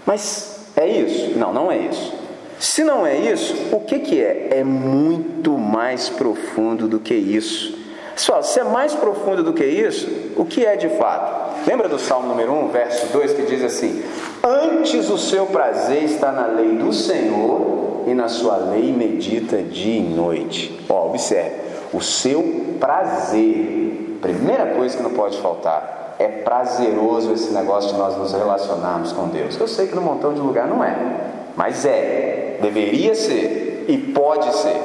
Speaker 1: Mas é isso? Não, não é isso. Se não é isso, o que, que é? É muito mais profundo do que isso. Pessoal, se é mais profundo do que isso, o que é de fato? Lembra do Salmo número 1, verso 2, que diz assim: Antes o seu prazer está na lei do Senhor, e na sua lei medita dia e noite. Ó, observe, o seu prazer, primeira coisa que não pode faltar, é prazeroso esse negócio de nós nos relacionarmos com Deus. Eu sei que num montão de lugar não é, mas é, deveria ser e pode ser.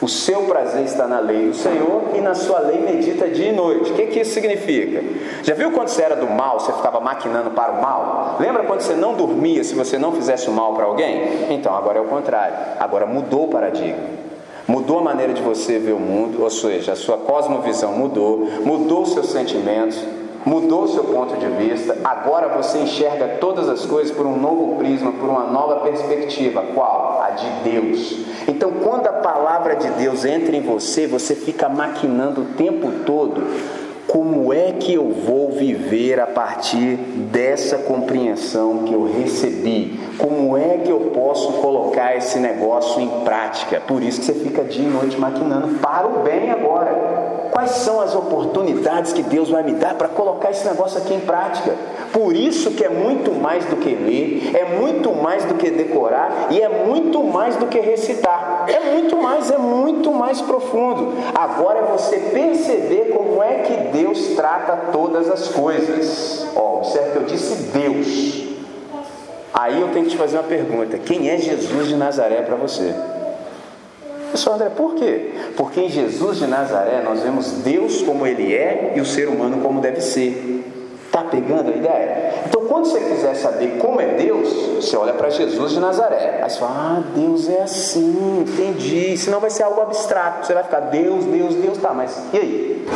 Speaker 1: O seu prazer está na lei do Senhor e na sua lei medita dia e noite. O que, que isso significa? Já viu quando você era do mal, você ficava maquinando para o mal? Lembra quando você não dormia se você não fizesse o mal para alguém? Então agora é o contrário. Agora mudou o paradigma. Mudou a maneira de você ver o mundo, ou seja, a sua cosmovisão mudou, mudou seus sentimentos, mudou seu ponto de vista, agora você enxerga todas as coisas por um novo prisma, por uma nova perspectiva. Qual? A de Deus. Então, quando a palavra de Deus entra em você, você fica maquinando o tempo todo como é que eu vou viver a partir dessa compreensão que eu recebi? Como é que eu posso colocar esse negócio em prática? Por isso que você fica dia e noite maquinando para o bem agora. Quais são as oportunidades que Deus vai me dar para colocar esse negócio aqui em prática? Por isso que é muito mais do que ler, é muito mais do que decorar e é muito mais do que recitar. É muito mais, é muito mais profundo. Agora é você perceber como é que Deus trata todas as coisas. Ó, observe que eu disse Deus. Aí eu tenho que te fazer uma pergunta: quem é Jesus de Nazaré para você? Pessoal, André, por quê? Porque em Jesus de Nazaré nós vemos Deus como ele é e o ser humano como deve ser. Está pegando a ideia? Então, quando você quiser saber como é Deus, você olha para Jesus de Nazaré. Aí você fala, ah, Deus é assim, entendi. Senão vai ser algo abstrato. Você vai ficar, Deus, Deus, Deus, tá, mas e aí?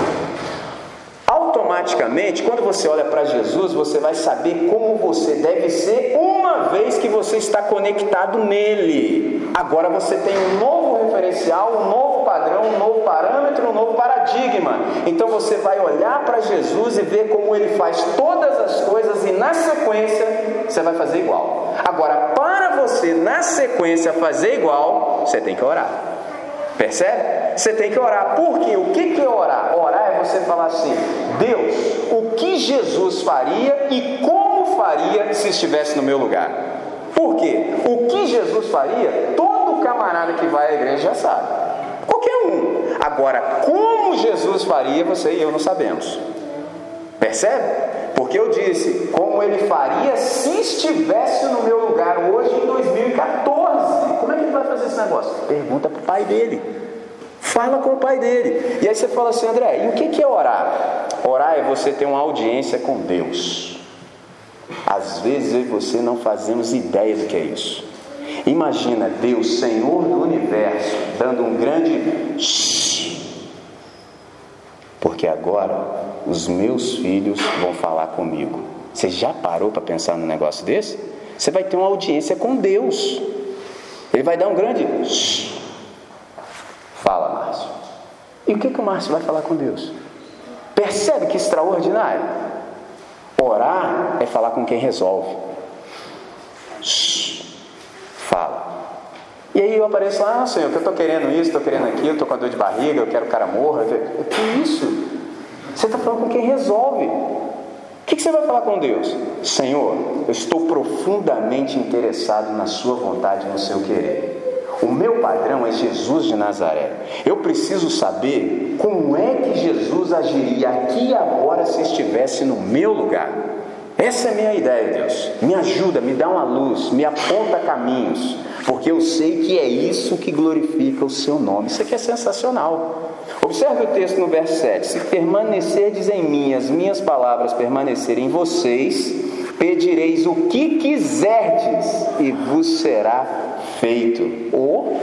Speaker 1: Automaticamente, quando você olha para Jesus, você vai saber como você deve ser uma vez que você está conectado nele. Agora você tem um novo referencial, um novo padrão, um novo parâmetro, um novo paradigma. Então você vai olhar para Jesus e ver como ele faz todas as coisas e na sequência você vai fazer igual. Agora, para você na sequência fazer igual, você tem que orar. Percebe? Você tem que orar. Por quê? O que é orar? Orar é você falar assim: Deus, o que Jesus faria e como faria se estivesse no meu lugar? Por quê? O que Jesus faria, todo camarada que vai à igreja já sabe. Qualquer um. Agora, como Jesus faria, você e eu não sabemos. Percebe? Porque eu disse, como ele faria se estivesse no meu lugar hoje em 2014. Como é que ele vai fazer esse negócio? Pergunta para o pai dele. Fala com o pai dele. E aí você fala assim, André, e o que é orar? Orar é você ter uma audiência com Deus. Às vezes eu e você não fazemos ideia do que é isso. Imagina Deus, Senhor do universo, dando um grande porque agora os meus filhos vão falar comigo. Você já parou para pensar num negócio desse? Você vai ter uma audiência com Deus. Ele vai dar um grande Fala, Márcio. E o que, que o Márcio vai falar com Deus? Percebe que extraordinário? Orar é falar com quem resolve. E aí eu apareço lá, ah, Senhor, eu estou querendo isso, estou querendo aquilo, estou com a dor de barriga, eu quero que o cara morra. Que isso? Você está falando com quem resolve. O que, que você vai falar com Deus? Senhor, eu estou profundamente interessado na Sua vontade no seu querer. O meu padrão é Jesus de Nazaré. Eu preciso saber como é que Jesus agiria aqui e agora se estivesse no meu lugar. Essa é a minha ideia, Deus. Me ajuda, me dá uma luz, me aponta caminhos, porque eu sei que é isso que glorifica o seu nome. Isso aqui é sensacional. Observe o texto no verso 7. Se permanecerdes em mim, as minhas palavras permanecerem em vocês, pedireis o que quiserdes e vos será feito. Ou,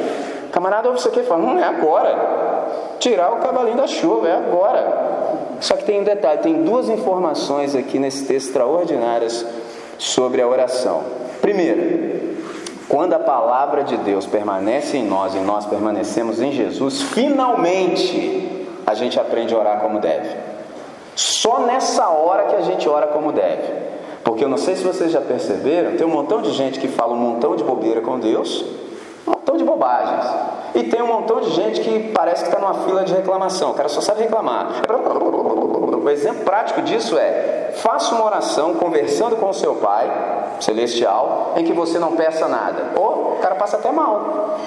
Speaker 1: camarada, ouve isso aqui e fala: não é agora. Tirar o cavalinho da chuva, é agora. Só que tem um detalhe: tem duas informações aqui nesse texto extraordinárias sobre a oração. Primeiro, quando a palavra de Deus permanece em nós e nós permanecemos em Jesus, finalmente a gente aprende a orar como deve. Só nessa hora que a gente ora como deve. Porque eu não sei se vocês já perceberam, tem um montão de gente que fala um montão de bobeira com Deus, um montão de bobagens. E tem um montão de gente que parece que está numa fila de reclamação, o cara só sabe reclamar. O exemplo prático disso é: faça uma oração conversando com o seu pai celestial, em que você não peça nada. Ou o cara passa até mal.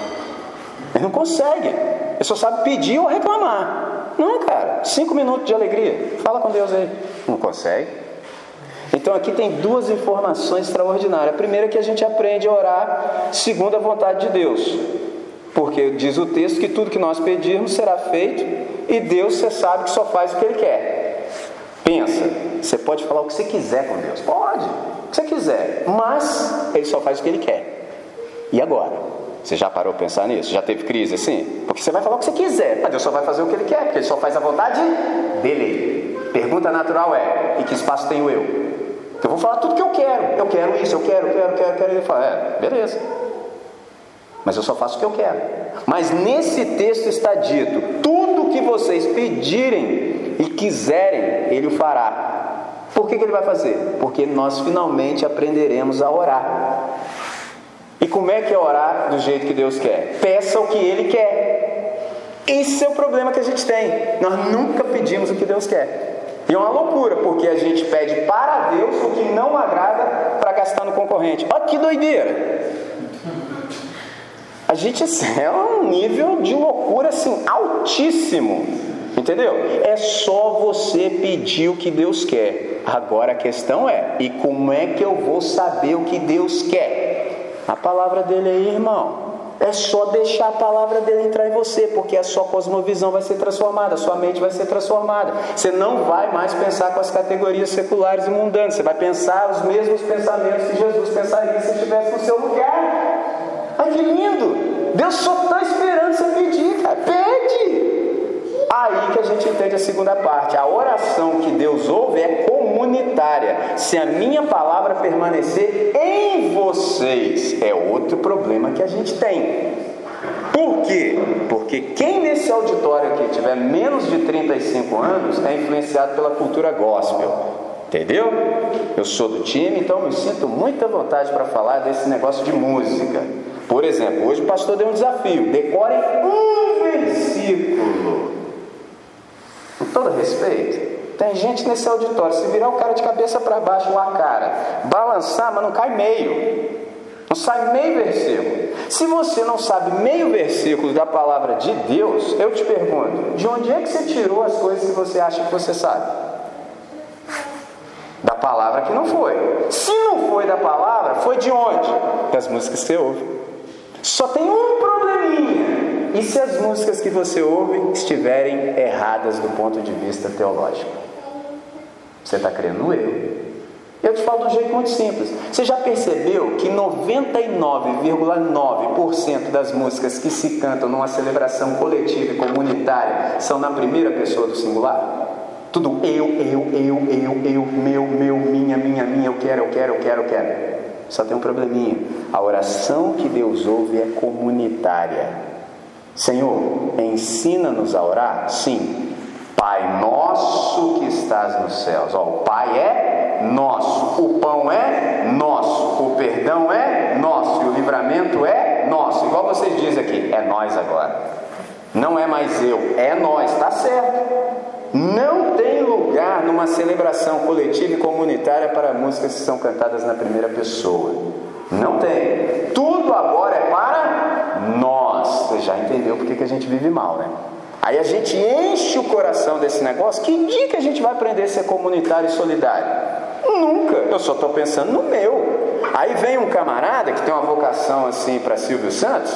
Speaker 1: Ele não consegue. Ele só sabe pedir ou reclamar. Não, cara. Cinco minutos de alegria. Fala com Deus aí. Não consegue. Então aqui tem duas informações extraordinárias. A primeira é que a gente aprende a orar segundo a vontade de Deus. Porque diz o texto que tudo que nós pedirmos será feito e Deus você sabe que só faz o que Ele quer. Pensa, você pode falar o que você quiser com Deus, pode, o que você quiser, mas Ele só faz o que Ele quer. E agora? Você já parou para pensar nisso? Já teve crise assim? Porque você vai falar o que você quiser, mas Deus só vai fazer o que Ele quer, porque Ele só faz a vontade dele. Pergunta natural é: e que espaço tenho eu? Eu vou falar tudo que eu quero. Eu quero isso, eu quero, eu quero, eu quero, eu quero. Ele fala, é, beleza. Mas eu só faço o que eu quero. Mas nesse texto está dito: tudo que vocês pedirem e quiserem, Ele o fará. Por que, que Ele vai fazer? Porque nós finalmente aprenderemos a orar. E como é que é orar do jeito que Deus quer? Peça o que Ele quer. Esse é o problema que a gente tem. Nós nunca pedimos o que Deus quer. E é uma loucura, porque a gente pede para Deus o que não agrada para gastar no concorrente. Olha que doideira! A gente é um nível de loucura assim altíssimo. Entendeu? É só você pedir o que Deus quer. Agora a questão é: e como é que eu vou saber o que Deus quer? A palavra dele aí, irmão. É só deixar a palavra dele entrar em você, porque a sua cosmovisão vai ser transformada, a sua mente vai ser transformada. Você não vai mais pensar com as categorias seculares e mundanas, você vai pensar os mesmos pensamentos que Jesus pensaria se estivesse no seu lugar. Ai que lindo! Deus só está esperando você pedir! Aí que a gente entende a segunda parte. A oração que Deus ouve é comunitária. Se a minha palavra permanecer em vocês, é outro problema que a gente tem. Por quê? Porque quem nesse auditório aqui tiver menos de 35 anos é influenciado pela cultura gospel. Entendeu? Eu sou do time, então me sinto muita vontade para falar desse negócio de música. Por exemplo, hoje o pastor deu um desafio: decore um versículo. Com todo respeito, tem gente nesse auditório, se virar o cara de cabeça para baixo, uma cara, balançar, mas não cai meio. Não sai meio versículo. Se você não sabe meio versículo da palavra de Deus, eu te pergunto: de onde é que você tirou as coisas que você acha que você sabe? Da palavra que não foi. Se não foi da palavra, foi de onde? Das músicas que você ouve. Só tem um probleminha. E se as músicas que você ouve estiverem erradas do ponto de vista teológico? Você está crendo no erro. Eu te falo de um jeito muito simples. Você já percebeu que 99,9% das músicas que se cantam numa celebração coletiva e comunitária são na primeira pessoa do singular? Tudo eu, eu, eu, eu, eu, meu, meu, minha, minha, minha, eu quero, eu quero, eu quero, eu quero. Só tem um probleminha. A oração que Deus ouve é comunitária. Senhor, ensina-nos a orar? Sim. Pai nosso que estás nos céus. Ó, o Pai é nosso, o pão é nosso, o perdão é nosso e o livramento é nosso, igual vocês dizem aqui, é nós agora. Não é mais eu, é nós, está certo. Não tem lugar numa celebração coletiva e comunitária para músicas que são cantadas na primeira pessoa. Não tem. Tudo agora é para. Você já entendeu porque que a gente vive mal, né? Aí a gente enche o coração desse negócio. Que dia que a gente vai aprender a ser comunitário e solidário? Nunca. Eu só estou pensando no meu. Aí vem um camarada que tem uma vocação assim para Silvio Santos,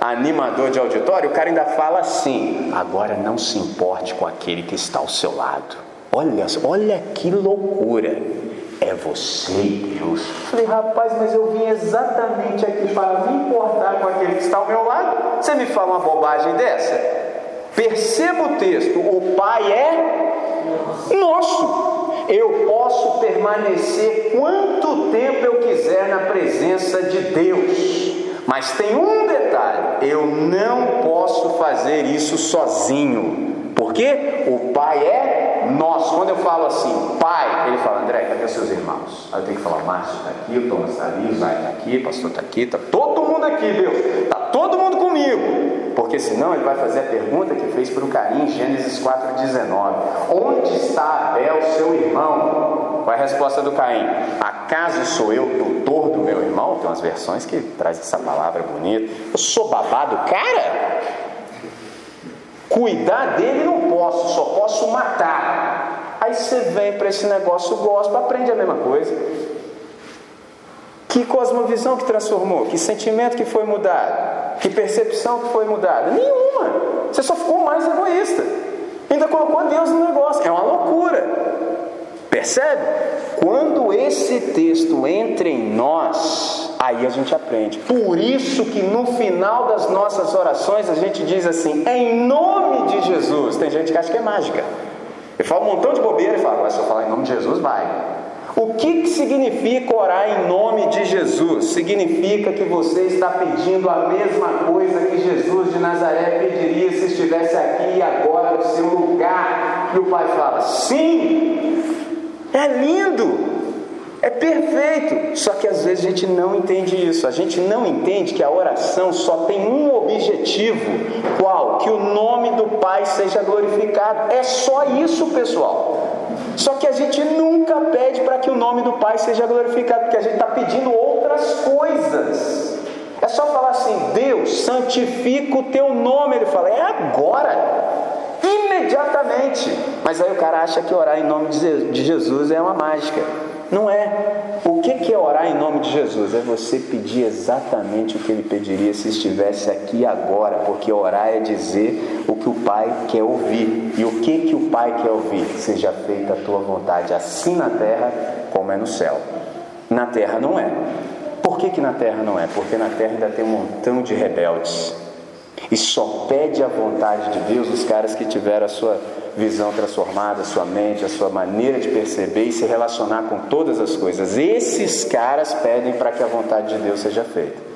Speaker 1: animador de auditório, o cara ainda fala assim: agora não se importe com aquele que está ao seu lado. Olha, olha que loucura. É você, Deus. Falei, rapaz, mas eu vim exatamente aqui para me importar com aquele que está ao meu lado. Você me fala uma bobagem dessa? Perceba o texto: o Pai é nosso. Eu posso permanecer quanto tempo eu quiser na presença de Deus. Mas tem um detalhe: eu não posso fazer isso sozinho. Porque o Pai é nosso. Quando eu falo assim, Pai, ele fala, André, cadê seus irmãos? Aí eu tenho que falar, Márcio está aqui, o Thomas está ali, o Zay está aqui, o pastor está aqui, está todo mundo aqui, Deus. Está todo mundo comigo. Porque senão ele vai fazer a pergunta que fez para o Caim em Gênesis 4,19: Onde está Abel, seu irmão? Qual é a resposta do Caim? Acaso sou eu tutor do meu irmão? Tem umas versões que traz essa palavra bonita. Eu sou babado, cara? Cuidar dele não posso, só posso matar. Aí você vem para esse negócio gospel, aprende a mesma coisa. Que cosmovisão que transformou? Que sentimento que foi mudado? Que percepção que foi mudada? Nenhuma. Você só ficou mais egoísta. Ainda colocou Deus no negócio. É uma loucura. Percebe? Quando esse texto entra em nós, aí a gente aprende. Por isso que no final das nossas orações a gente diz assim, em nome de Jesus. Tem gente que acha que é mágica. Ele fala um montão de bobeira e fala, mas se eu falar em nome de Jesus, vai. O que, que significa orar em nome de Jesus? Significa que você está pedindo a mesma coisa que Jesus de Nazaré pediria se estivesse aqui e agora no seu lugar. E o Pai fala: sim, é lindo, é perfeito. Só que às vezes a gente não entende isso. A gente não entende que a oração só tem um objetivo: qual? Que o nome do Pai seja glorificado. É só isso, pessoal. Só que a gente nunca pede para que o nome do Pai seja glorificado, porque a gente está pedindo outras coisas. É só falar assim: Deus, santifica o teu nome. Ele fala: é agora, imediatamente. Mas aí o cara acha que orar em nome de Jesus é uma mágica. Não é. O que é orar em nome de Jesus? É você pedir exatamente o que ele pediria se estivesse aqui agora, porque orar é dizer o que o Pai quer ouvir. E o que que o Pai quer ouvir? Seja feita a tua vontade, assim na terra como é no céu. Na terra não é. Por que, que na terra não é? Porque na terra ainda tem um montão de rebeldes. E só pede a vontade de Deus os caras que tiveram a sua visão transformada, a sua mente, a sua maneira de perceber e se relacionar com todas as coisas. Esses caras pedem para que a vontade de Deus seja feita.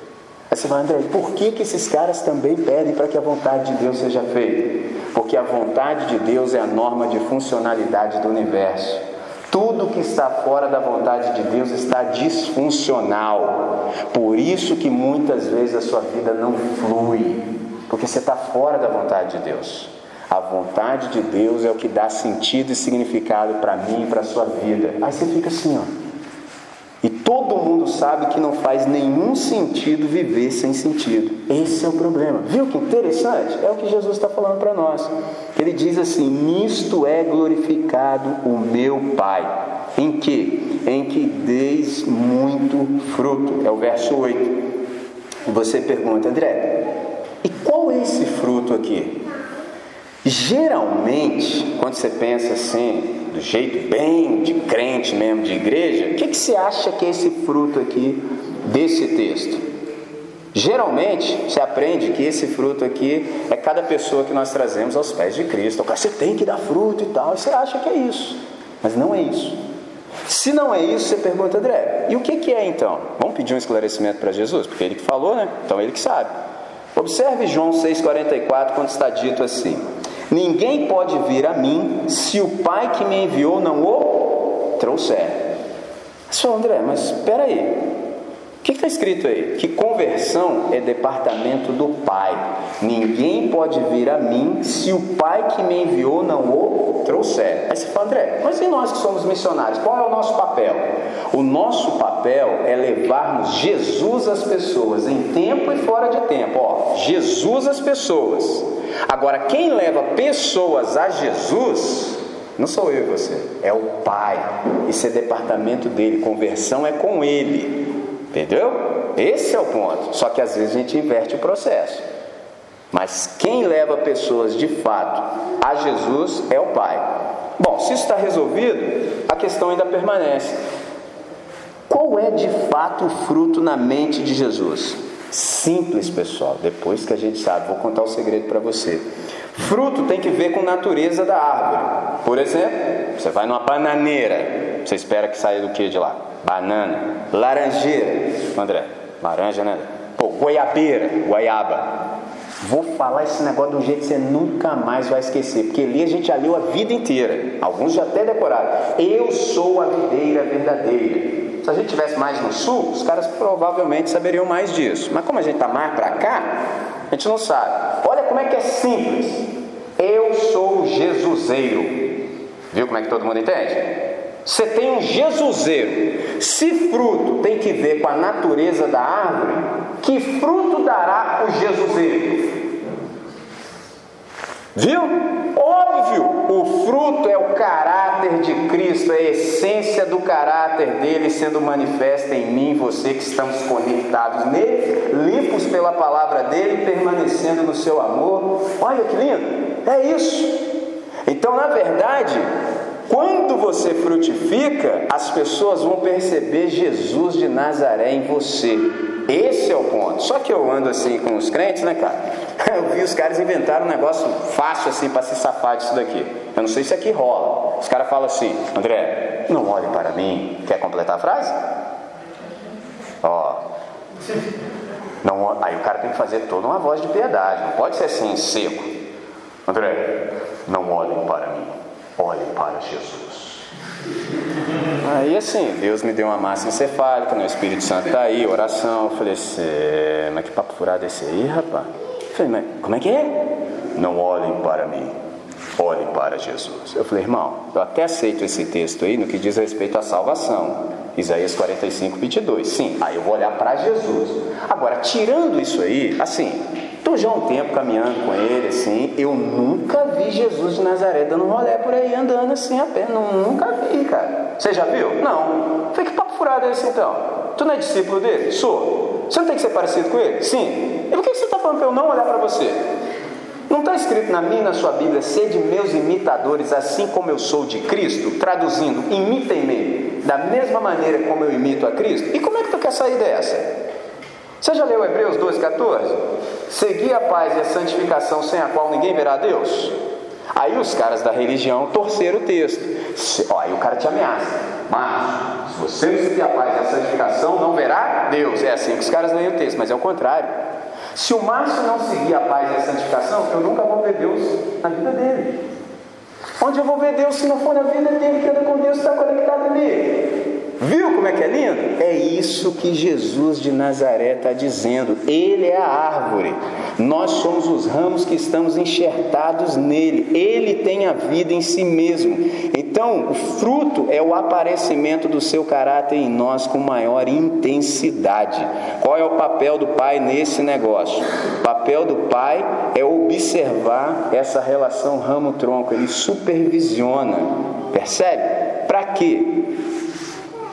Speaker 1: Aí você vai, André, por que, que esses caras também pedem para que a vontade de Deus seja feita? Porque a vontade de Deus é a norma de funcionalidade do universo. Tudo que está fora da vontade de Deus está disfuncional. Por isso que muitas vezes a sua vida não flui, porque você está fora da vontade de Deus. A vontade de Deus é o que dá sentido e significado para mim e para a sua vida. Aí você fica assim, ó. E todo mundo sabe que não faz nenhum sentido viver sem sentido. Esse é o problema. Viu que interessante? É o que Jesus está falando para nós. Ele diz assim: Nisto é glorificado o meu Pai. Em que? Em que deis muito fruto. É o verso 8. E você pergunta, André, e qual é esse fruto aqui? Geralmente, quando você pensa assim, do jeito bem de crente mesmo, de igreja, o que, que você acha que é esse fruto aqui desse texto? Geralmente, você aprende que esse fruto aqui é cada pessoa que nós trazemos aos pés de Cristo. Você tem que dar fruto e tal, e você acha que é isso, mas não é isso. Se não é isso, você pergunta, André, e o que, que é então? Vamos pedir um esclarecimento para Jesus, porque ele que falou, né? Então ele que sabe. Observe João 6,44 quando está dito assim: Ninguém pode vir a mim se o Pai que me enviou não o trouxer. Só André, mas espera aí. O que está escrito aí? Que conversão é departamento do Pai. Ninguém pode vir a mim se o Pai que me enviou não o trouxer. Aí você fala, André, mas e nós que somos missionários? Qual é o nosso papel? O nosso papel é levarmos Jesus às pessoas, em tempo e fora de tempo. Ó, Jesus às pessoas. Agora, quem leva pessoas a Jesus não sou eu e você, é o Pai. Esse é departamento dele. Conversão é com ele. Entendeu? Esse é o ponto. Só que às vezes a gente inverte o processo. Mas quem leva pessoas de fato a Jesus é o Pai. Bom, se isso está resolvido, a questão ainda permanece. Qual é de fato o fruto na mente de Jesus? Simples, pessoal. Depois que a gente sabe, vou contar o um segredo para você. Fruto tem que ver com natureza da árvore. Por exemplo, você vai numa bananeira, você espera que saia do que de lá? Banana, laranjeira, André, laranja, né? Pô, goiabeira, goiaba. Vou falar esse negócio um jeito que você nunca mais vai esquecer, porque ali a gente já leu a vida inteira. Alguns já até decoraram. Eu sou a videira verdadeira. Se a gente tivesse mais no sul, os caras provavelmente saberiam mais disso. Mas como a gente está mais para cá, a gente não sabe. Olha como é que é simples. Eu sou Jesuseiro. Viu como é que todo mundo entende? Você tem um Jesuseiro. Se fruto tem que ver com a natureza da árvore, que fruto dará o Jesuseiro? Viu? Óbvio, o fruto é o caráter de Cristo, é a essência do caráter dele sendo manifesta em mim, você que estamos conectados nele, limpos pela palavra dele, permanecendo no seu amor. Olha que lindo, é isso. Então, na verdade, quando você frutifica, as pessoas vão perceber Jesus de Nazaré em você. Esse é o ponto. Só que eu ando assim com os crentes, né, cara? Eu vi os caras inventaram um negócio fácil assim para se safar disso daqui. Eu não sei se aqui rola. Os caras falam assim: André, não olhe para mim. Quer completar a frase? Ó. Não, aí o cara tem que fazer toda uma voz de piedade. Não pode ser assim, seco. André, não olhem para mim. Olhem para Jesus. Aí assim, Deus me deu uma massa encefálica, né? o Espírito Santo está aí, oração. Eu falei assim, mas que papo furado é esse aí, rapaz? Eu falei, mas como é que é? Não olhem para mim, olhem para Jesus. Eu falei, irmão, eu até aceito esse texto aí no que diz respeito à salvação. Isaías 45, 22. Sim, aí eu vou olhar para Jesus. Agora, tirando isso aí, assim, Estou já há um tempo caminhando com ele, assim, eu nunca vi Jesus de Nazaré dando um rolé por aí, andando assim a pé, nunca vi, cara. Você já viu? Não. Falei, que papo furado é esse então? Tu não é discípulo dele? Sou. Você não tem que ser parecido com ele? Sim. E por que você está falando para eu não olhar para você? Não está escrito na minha e na sua Bíblia, sede meus imitadores, assim como eu sou de Cristo? Traduzindo, imitem-me da mesma maneira como eu imito a Cristo? E como é que tu quer sair dessa? Você já leu Hebreus 2,14? Seguir a paz e a santificação sem a qual ninguém verá Deus? Aí os caras da religião torceram o texto. Aí o cara te ameaça. Mas, se você não seguir a paz e a santificação, não verá Deus. É assim que os caras leem o texto, mas é o contrário. Se o Márcio não seguir a paz e a santificação, eu nunca vou ver Deus na vida dele. Onde eu vou ver Deus se não for na vida dele que anda com Deus, está conectado nele? Viu como é que é lindo? É isso que Jesus de Nazaré está dizendo. Ele é a árvore. Nós somos os ramos que estamos enxertados nele. Ele tem a vida em si mesmo. Então, o fruto é o aparecimento do seu caráter em nós com maior intensidade. Qual é o papel do pai nesse negócio? O papel do pai é observar essa relação ramo-tronco. Ele supervisiona. Percebe? Para quê?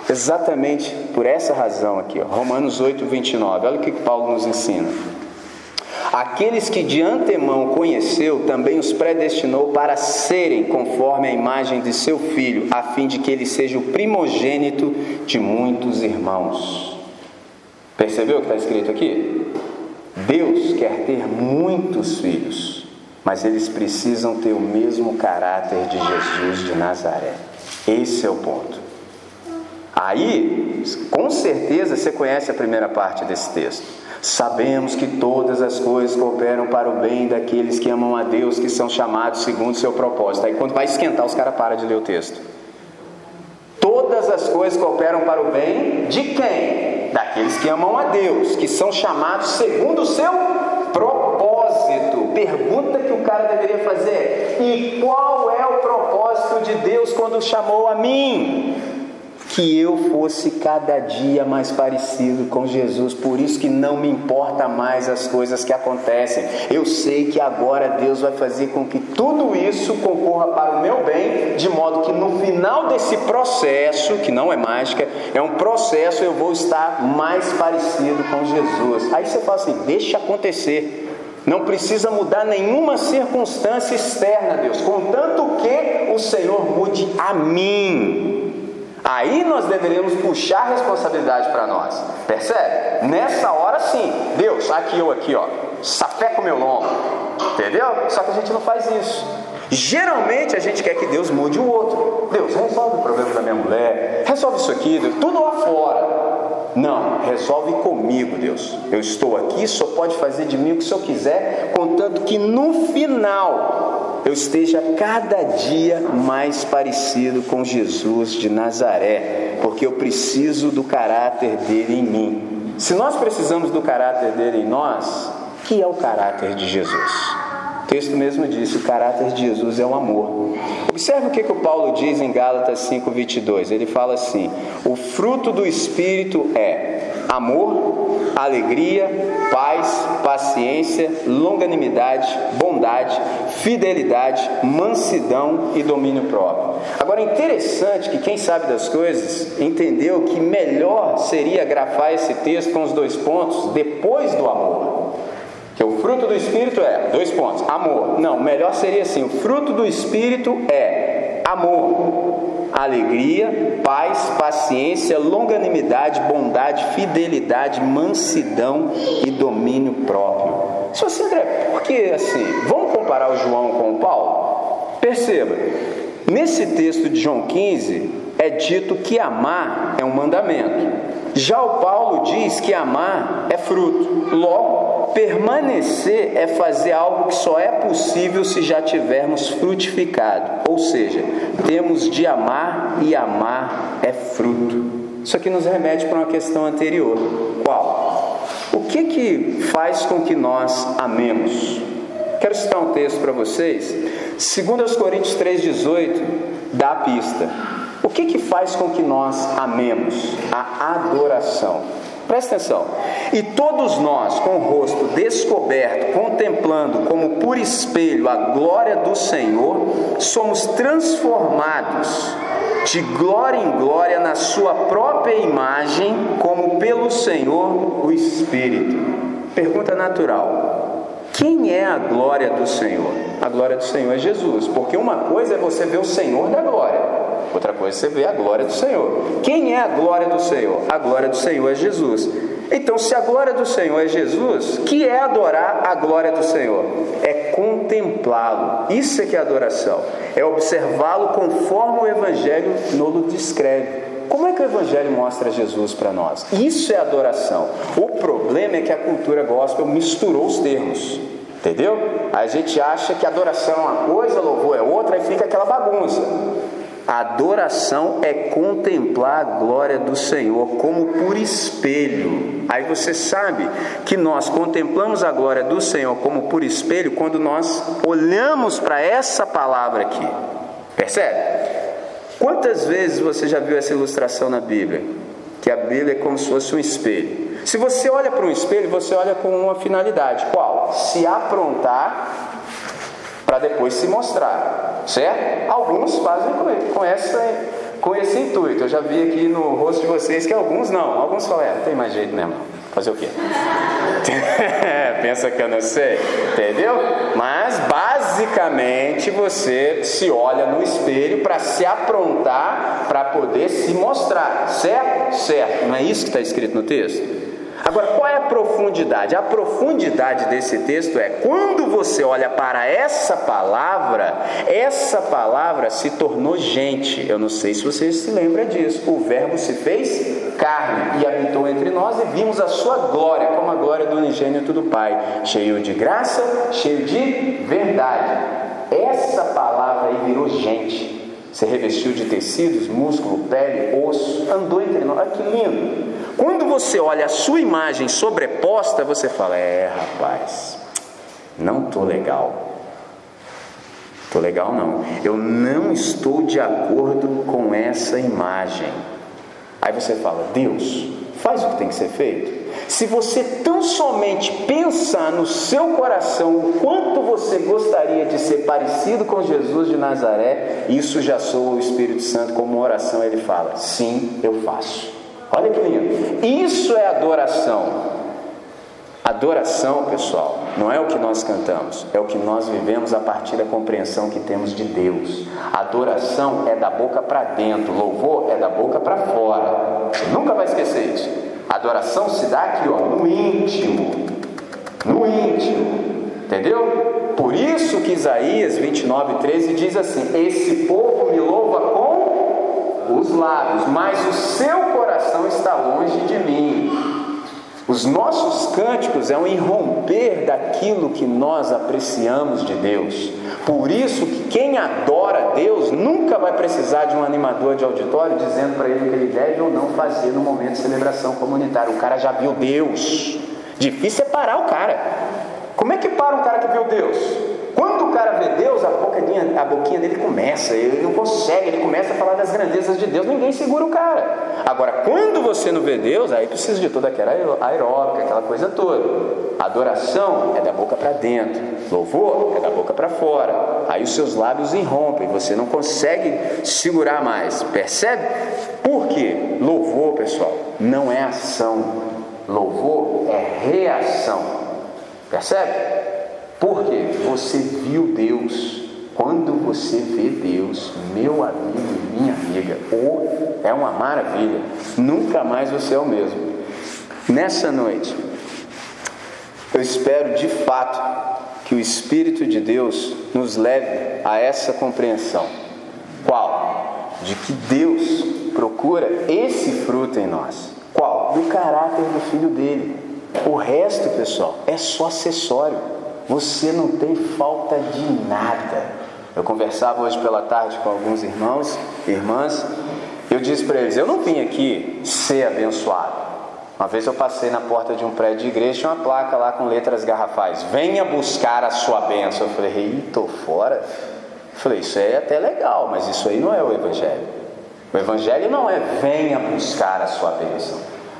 Speaker 1: Exatamente por essa razão aqui, ó, Romanos 8, 29. Olha o que Paulo nos ensina. Aqueles que de antemão conheceu, também os predestinou para serem conforme a imagem de seu filho, a fim de que ele seja o primogênito de muitos irmãos. Percebeu o que está escrito aqui? Deus quer ter muitos filhos, mas eles precisam ter o mesmo caráter de Jesus de Nazaré. Esse é o ponto. Aí, com certeza, você conhece a primeira parte desse texto. Sabemos que todas as coisas cooperam para o bem daqueles que amam a Deus, que são chamados segundo o seu propósito. Aí, quando vai esquentar, os caras param de ler o texto. Todas as coisas cooperam para o bem de quem? Daqueles que amam a Deus, que são chamados segundo o seu propósito. Pergunta que o cara deveria fazer: e qual é o propósito de Deus quando chamou a mim? Que eu fosse cada dia mais parecido com Jesus. Por isso que não me importa mais as coisas que acontecem. Eu sei que agora Deus vai fazer com que tudo isso concorra para o meu bem, de modo que no final desse processo, que não é mágica, é um processo, eu vou estar mais parecido com Jesus. Aí você fala assim: deixa acontecer. Não precisa mudar nenhuma circunstância externa, Deus, contanto que o Senhor mude a mim. Aí nós deveríamos puxar a responsabilidade para nós. Percebe? Nessa hora sim, Deus, aqui eu aqui, ó, com o meu lombo. Entendeu? Só que a gente não faz isso. Geralmente a gente quer que Deus mude o outro. Deus, resolve o problema da minha mulher, resolve isso aqui, Deus, tudo lá fora. Não, resolve comigo, Deus. Eu estou aqui, só pode fazer de mim o que o Senhor quiser, contanto que no final eu esteja cada dia mais parecido com Jesus de Nazaré, porque eu preciso do caráter dele em mim. Se nós precisamos do caráter dele em nós, que é o caráter de Jesus? O texto mesmo disse: o caráter de Jesus é o amor. Observe o que, que o Paulo diz em Gálatas 5,22. Ele fala assim: o fruto do Espírito é amor, alegria, paz, paciência, longanimidade, bondade, fidelidade, mansidão e domínio próprio. Agora é interessante que quem sabe das coisas entendeu que melhor seria grafar esse texto com os dois pontos depois do amor. Que o fruto do Espírito é, dois pontos, amor. Não, melhor seria assim: o fruto do Espírito é amor, alegria, paz, paciência, longanimidade, bondade, fidelidade, mansidão e domínio próprio. Se você André, por que assim? Vamos comparar o João com o Paulo? Perceba, nesse texto de João 15 é dito que amar é um mandamento. Já o Paulo diz que amar é fruto. Logo, permanecer é fazer algo que só é possível se já tivermos frutificado. Ou seja, temos de amar e amar é fruto. Isso aqui nos remete para uma questão anterior. Qual? O que que faz com que nós amemos? Quero citar um texto para vocês. 2 Coríntios 3,18 dá a pista. O que que faz com que nós amemos? A adoração. Presta atenção. E todos nós, com o rosto descoberto, contemplando como por espelho a glória do Senhor, somos transformados de glória em glória na Sua própria imagem, como pelo Senhor o Espírito. Pergunta natural: quem é a glória do Senhor? A glória do Senhor é Jesus, porque uma coisa é você ver o Senhor da glória. Outra coisa você vê a glória do Senhor. Quem é a glória do Senhor? A glória do Senhor é Jesus. Então, se a glória do Senhor é Jesus, que é adorar a glória do Senhor? É contemplá-lo. Isso é que é adoração. É observá-lo conforme o Evangelho nos descreve. Como é que o Evangelho mostra Jesus para nós? Isso é adoração. O problema é que a cultura gospel misturou os termos. Entendeu? A gente acha que adoração é uma coisa, louvor é outra, e fica aquela bagunça. Adoração é contemplar a glória do Senhor como por espelho. Aí você sabe que nós contemplamos a glória do Senhor como por espelho quando nós olhamos para essa palavra aqui. Percebe? Quantas vezes você já viu essa ilustração na Bíblia? Que a Bíblia é como se fosse um espelho. Se você olha para um espelho, você olha com uma finalidade. Qual? Se aprontar para depois se mostrar, certo? Alguns fazem com, essa, com esse intuito. Eu já vi aqui no rosto de vocês que alguns não. Alguns falam, é, não tem mais jeito mesmo. Fazer o quê? Pensa que eu não sei, entendeu? Mas basicamente você se olha no espelho para se aprontar para poder se mostrar, certo? Certo. Não é isso que está escrito no texto? Agora, qual é a profundidade? A profundidade desse texto é quando você olha para essa palavra, essa palavra se tornou gente. Eu não sei se você se lembra disso. O Verbo se fez carne e habitou entre nós e vimos a sua glória, como a glória do unigênito do Pai, cheio de graça, cheio de verdade. Essa palavra aí virou gente. Você revestiu de tecidos, músculo, pele, osso, andou entre nós. Olha que lindo. Quando você olha a sua imagem sobreposta, você fala: É, rapaz, não estou legal. Estou legal, não. Eu não estou de acordo com essa imagem. Aí você fala: Deus, faz o que tem que ser feito. Se você tão somente pensar no seu coração o quanto você gostaria de ser parecido com Jesus de Nazaré, isso já soa o Espírito Santo como uma oração. Ele fala: Sim, eu faço. Olha que lindo. Isso é adoração. Adoração, pessoal, não é o que nós cantamos, é o que nós vivemos a partir da compreensão que temos de Deus. Adoração é da boca para dentro, louvor é da boca para fora. Você nunca vai esquecer isso. Adoração se dá aqui, ó, no íntimo. No íntimo. Entendeu? Por isso que Isaías 29, 13 diz assim: Esse povo me louva com os lábios, mas o seu coração está longe de mim. Os nossos cânticos é um irromper daquilo que nós apreciamos de Deus. Por isso que quem adora Deus nunca vai precisar de um animador de auditório dizendo para ele o que ele deve ou não fazer no momento de celebração comunitária. O cara já viu Deus. Difícil é parar o cara. Como é que para um cara que viu Deus? Quando o cara vê Deus, a boquinha, a boquinha dele começa, ele não consegue, ele começa a falar das grandezas de Deus, ninguém segura o cara. Agora, quando você não vê Deus, aí precisa de toda aquela aeróbica, aquela coisa toda. Adoração é da boca para dentro, louvor é da boca para fora. Aí os seus lábios irrompem, você não consegue segurar mais. Percebe? Por quê? Louvor, pessoal, não é ação. Louvor é reação. Percebe? Porque você viu Deus. Quando você vê Deus, meu amigo e minha amiga, oh, é uma maravilha. Nunca mais você é o mesmo. Nessa noite, eu espero de fato que o Espírito de Deus nos leve a essa compreensão. Qual? De que Deus procura esse fruto em nós. Qual? Do caráter do filho dele. O resto, pessoal, é só acessório. Você não tem falta de nada. Eu conversava hoje pela tarde com alguns irmãos e irmãs. Eu disse para eles: Eu não vim aqui ser abençoado. Uma vez eu passei na porta de um prédio de igreja, tinha uma placa lá com letras garrafais: Venha buscar a sua bênção. Eu falei: Ei, tô fora. Eu falei: Isso é até legal, mas isso aí não é o Evangelho. O Evangelho não é venha buscar a sua bênção.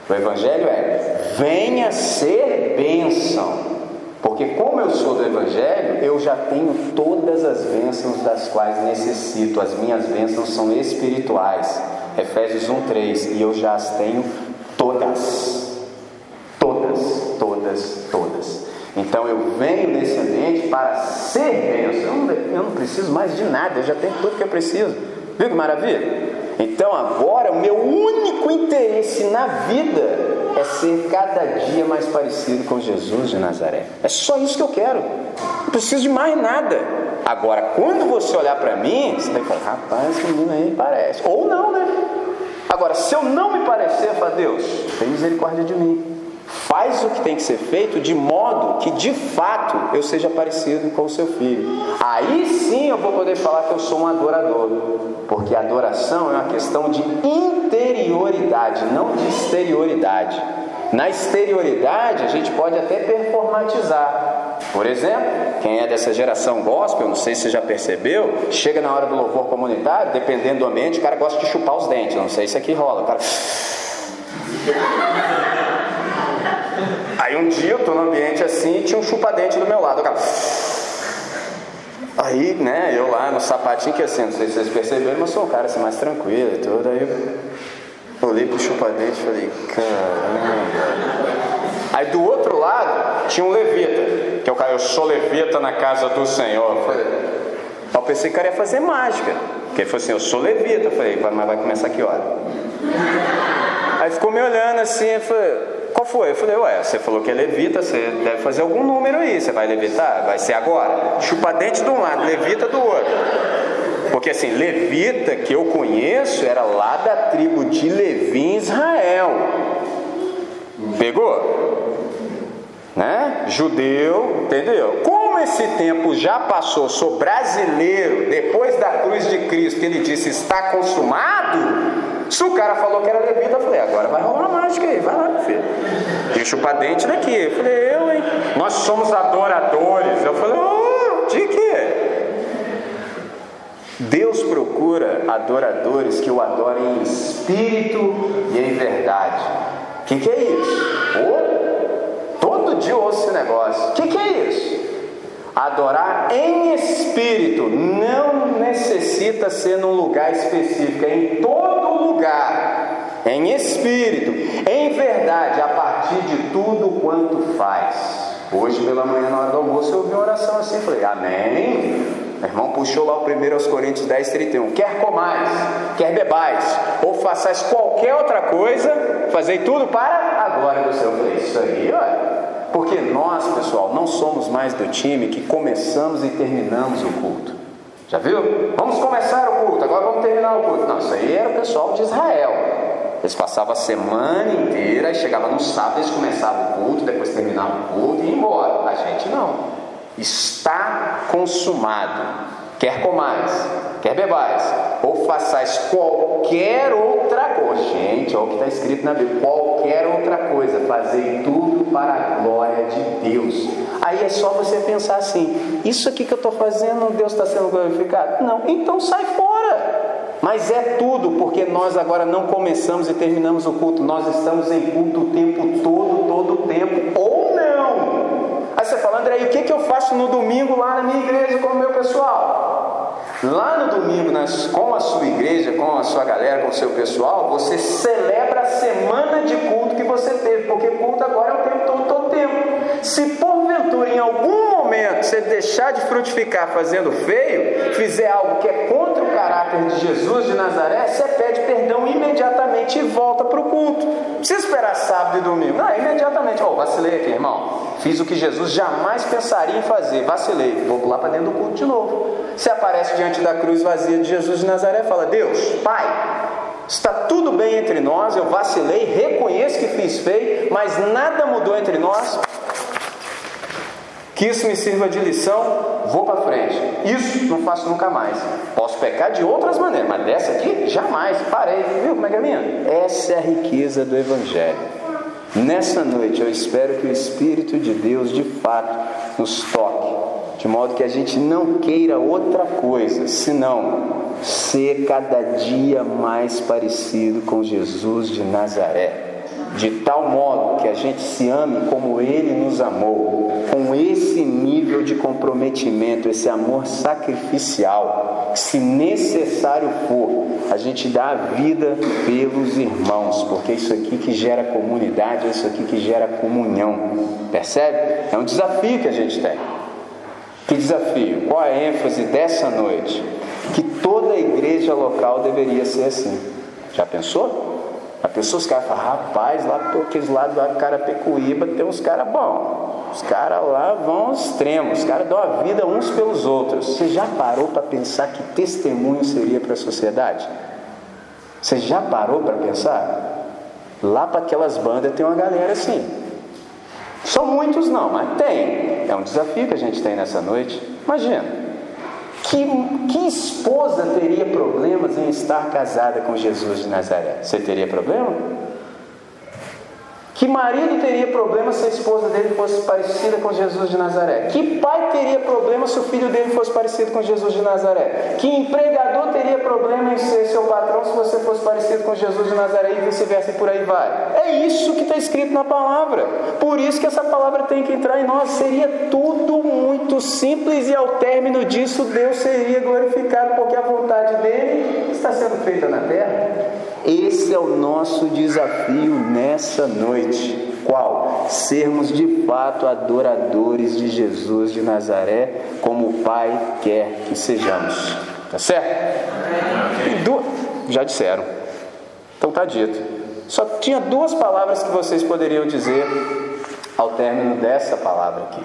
Speaker 1: O Evangelho é venha ser bênção. Porque como eu sou do Evangelho, eu já tenho todas as bênçãos das quais necessito. As minhas bênçãos são espirituais. Efésios 1,3. E eu já as tenho todas. Todas, todas, todas. Então eu venho nesse ambiente para ser bênção. Eu não, eu não preciso mais de nada, eu já tenho tudo que eu preciso. Viu que maravilha? Então agora o meu único interesse na vida é ser cada dia mais parecido com Jesus de Nazaré. É só isso que eu quero. Não preciso de mais nada. Agora, quando você olhar para mim, você vai falar, rapaz, esse menino aí parece. Ou não, né? Agora, se eu não me parecer, fala, Deus, tem misericórdia de mim. Faz o que tem que ser feito de modo que de fato eu seja parecido com o seu filho. Aí sim eu vou poder falar que eu sou um adorador, porque adoração é uma questão de interioridade, não de exterioridade. Na exterioridade a gente pode até performatizar. Por exemplo, quem é dessa geração gospel, não sei se você já percebeu, chega na hora do louvor comunitário, dependendo do ambiente, o cara gosta de chupar os dentes. não sei se aqui rola. O cara. Aí um dia eu tô no ambiente assim e tinha um chupa-dente do meu lado. Cara... Aí, né, eu lá no sapatinho que assim, não sei se vocês perceberam, mas sou um cara assim mais tranquilo e tudo. Aí eu olhei pro chupa-dente e falei, caramba. Aí do outro lado tinha um levita, que eu, eu sou levita na casa do Senhor. Eu, falei, eu pensei que o cara ia fazer mágica. Porque ele falou assim, eu sou levita. Eu falei, mas vai começar que hora? Aí ficou me olhando assim, eu falei, qual foi? Eu falei, ué, você falou que é levita, você deve fazer algum número aí, você vai levitar? Vai ser agora. Chupa dente de um lado, levita do outro. Porque assim, levita que eu conheço era lá da tribo de Levi em Israel. Pegou? Né? Judeu, entendeu? Como esse tempo já passou, sou brasileiro, depois da cruz de Cristo, ele disse está consumado. Se o cara falou que era levita, eu falei, agora vai rolar mágica aí, vai lá, meu filho. Deixa o dente daqui. Eu falei, eu, hein? Nós somos adoradores. Eu falei, oh, de quê? Deus procura adoradores que o adorem em espírito e em verdade. O que, que é isso? Oh, todo dia eu ouço esse negócio. O que, que é isso? Adorar em espírito não necessita ser num lugar específico, é em todo em espírito, em verdade, a partir de tudo quanto faz. Hoje pela manhã, na hora do almoço, eu ouvi uma oração assim, falei, Amém. Meu irmão puxou lá o primeiro aos Coríntios 10, 31. Quer comais, quer bebais, ou façais qualquer outra coisa, fazei tudo para a glória do Senhor. falei, isso aí, olha. Porque nós, pessoal, não somos mais do time que começamos e terminamos o culto. Já viu? Vamos começar o culto, agora vamos terminar o culto. Não, isso aí era o pessoal de Israel. Eles passavam a semana inteira, e chegava no sábado, eles começavam o culto, depois terminavam o culto e iam embora. A gente não. Está consumado. Quer comais, quer bebais, ou façais qualquer outra coisa. Gente, olha o que está escrito na Bíblia: qualquer outra coisa, fazei tudo para a glória de Deus. Aí é só você pensar assim: isso aqui que eu estou fazendo, Deus está sendo glorificado? Não, então sai fora. Mas é tudo, porque nós agora não começamos e terminamos o culto, nós estamos em culto o tempo todo, todo o tempo, ou você fala, André, e o que, que eu faço no domingo lá na minha igreja com o meu pessoal? Lá no domingo, nas, com a sua igreja, com a sua galera, com o seu pessoal, você celebra a semana de culto que você teve, porque culto agora é o tempo. Se porventura em algum momento você deixar de frutificar fazendo feio, fizer algo que é contra o caráter de Jesus de Nazaré, você pede perdão imediatamente e volta para o culto. Não precisa esperar sábado e domingo. Não, imediatamente. Oh, vacilei aqui, irmão. Fiz o que Jesus jamais pensaria em fazer. Vacilei. Vou pular para dentro do culto de novo. Você aparece diante da cruz vazia de Jesus de Nazaré e fala: Deus, Pai, está tudo bem entre nós. Eu vacilei, reconheço que fiz feio, mas nada mudou entre nós. Que isso me sirva de lição, vou para frente. Isso não faço nunca mais. Posso pecar de outras maneiras, mas dessa aqui, jamais. Parei. Viu como é que é minha? Essa é a riqueza do Evangelho. Nessa noite eu espero que o Espírito de Deus de fato nos toque, de modo que a gente não queira outra coisa, senão ser cada dia mais parecido com Jesus de Nazaré de tal modo a gente se ame como Ele nos amou, com esse nível de comprometimento, esse amor sacrificial, se necessário for, a gente dá a vida pelos irmãos, porque isso aqui que gera comunidade, é isso aqui que gera comunhão, percebe? É um desafio que a gente tem. Que desafio? Qual a ênfase dessa noite? Que toda igreja local deveria ser assim. Já pensou? Pessoa, caras falam, rapaz, lá por aqueles lados lá do Carapecuíba tem uns caras bons. Os caras lá vão ao extremo, os caras dão a vida uns pelos outros. Você já parou para pensar que testemunho seria para a sociedade? Você já parou para pensar? Lá para aquelas bandas tem uma galera assim. São muitos não, mas tem. É um desafio que a gente tem nessa noite. Imagina. Que, que esposa teria problemas em estar casada com Jesus de Nazaré? Você teria problema? Que marido teria problema se a esposa dele fosse parecida com Jesus de Nazaré? Que pai teria problema se o filho dele fosse parecido com Jesus de Nazaré? Que empregador teria problema em ser seu patrão se você fosse parecido com Jesus de Nazaré e vice-versa e por aí vai? É isso que está escrito na palavra. Por isso que essa palavra tem que entrar em nós. Seria tudo muito simples e ao término disso Deus seria glorificado porque a vontade dele está sendo feita na terra. Esse é o nosso desafio nessa noite. Qual? Sermos de fato adoradores de Jesus de Nazaré, como o Pai quer que sejamos. Tá certo? Du... Já disseram. Então tá dito. Só tinha duas palavras que vocês poderiam dizer ao término dessa palavra aqui.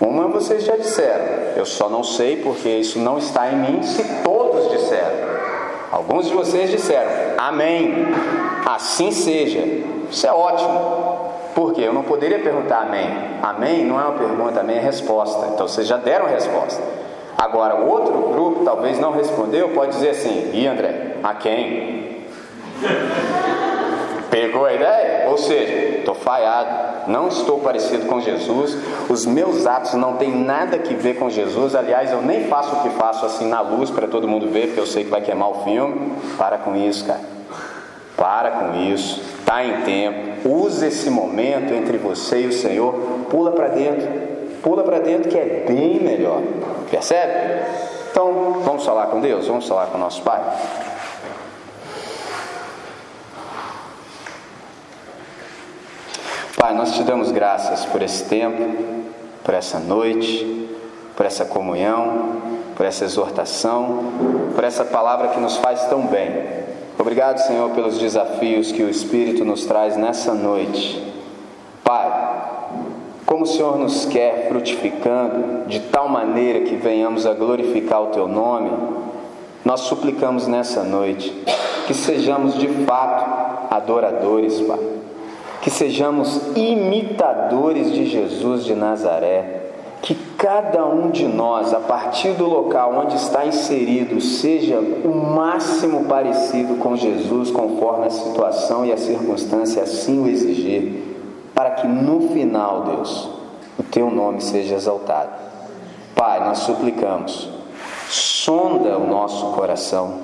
Speaker 1: Uma vocês já disseram. Eu só não sei porque isso não está em mim se todos disseram. Alguns de vocês disseram, Amém, assim seja. Isso é ótimo. Por quê? Eu não poderia perguntar amém. Amém não é uma pergunta, amém é resposta. Então vocês já deram resposta. Agora, o outro grupo talvez não respondeu, pode dizer assim: e André, a quem? Pegou a ideia? Ou seja, estou falhado, não estou parecido com Jesus, os meus atos não têm nada que ver com Jesus. Aliás, eu nem faço o que faço assim na luz para todo mundo ver, porque eu sei que vai queimar o filme. Para com isso, cara. Para com isso. Está em tempo. Use esse momento entre você e o Senhor. Pula para dentro. Pula para dentro que é bem melhor. Percebe? Então, vamos falar com Deus? Vamos falar com nosso Pai? Pai, nós te damos graças por esse tempo, por essa noite, por essa comunhão, por essa exortação, por essa palavra que nos faz tão bem. Obrigado, Senhor, pelos desafios que o Espírito nos traz nessa noite. Pai, como o Senhor nos quer frutificando de tal maneira que venhamos a glorificar o Teu nome, nós suplicamos nessa noite que sejamos de fato adoradores, Pai que sejamos imitadores de Jesus de Nazaré, que cada um de nós, a partir do local onde está inserido, seja o máximo parecido com Jesus, conforme a situação e a circunstância assim o exigir, para que no final, Deus, o teu nome seja exaltado. Pai, nós suplicamos, sonda o nosso coração,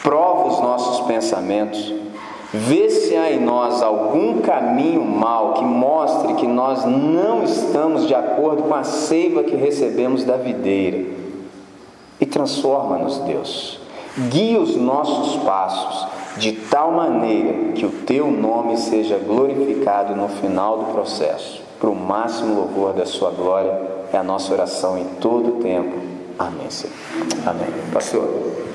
Speaker 1: prova os nossos pensamentos, Vê se há em nós algum caminho mal que mostre que nós não estamos de acordo com a seiva que recebemos da videira. E transforma-nos, Deus. Guia os nossos passos de tal maneira que o teu nome seja glorificado no final do processo. Para o máximo louvor da sua glória, é a nossa oração em todo o tempo. Amém, Senhor. Amém. Pastor.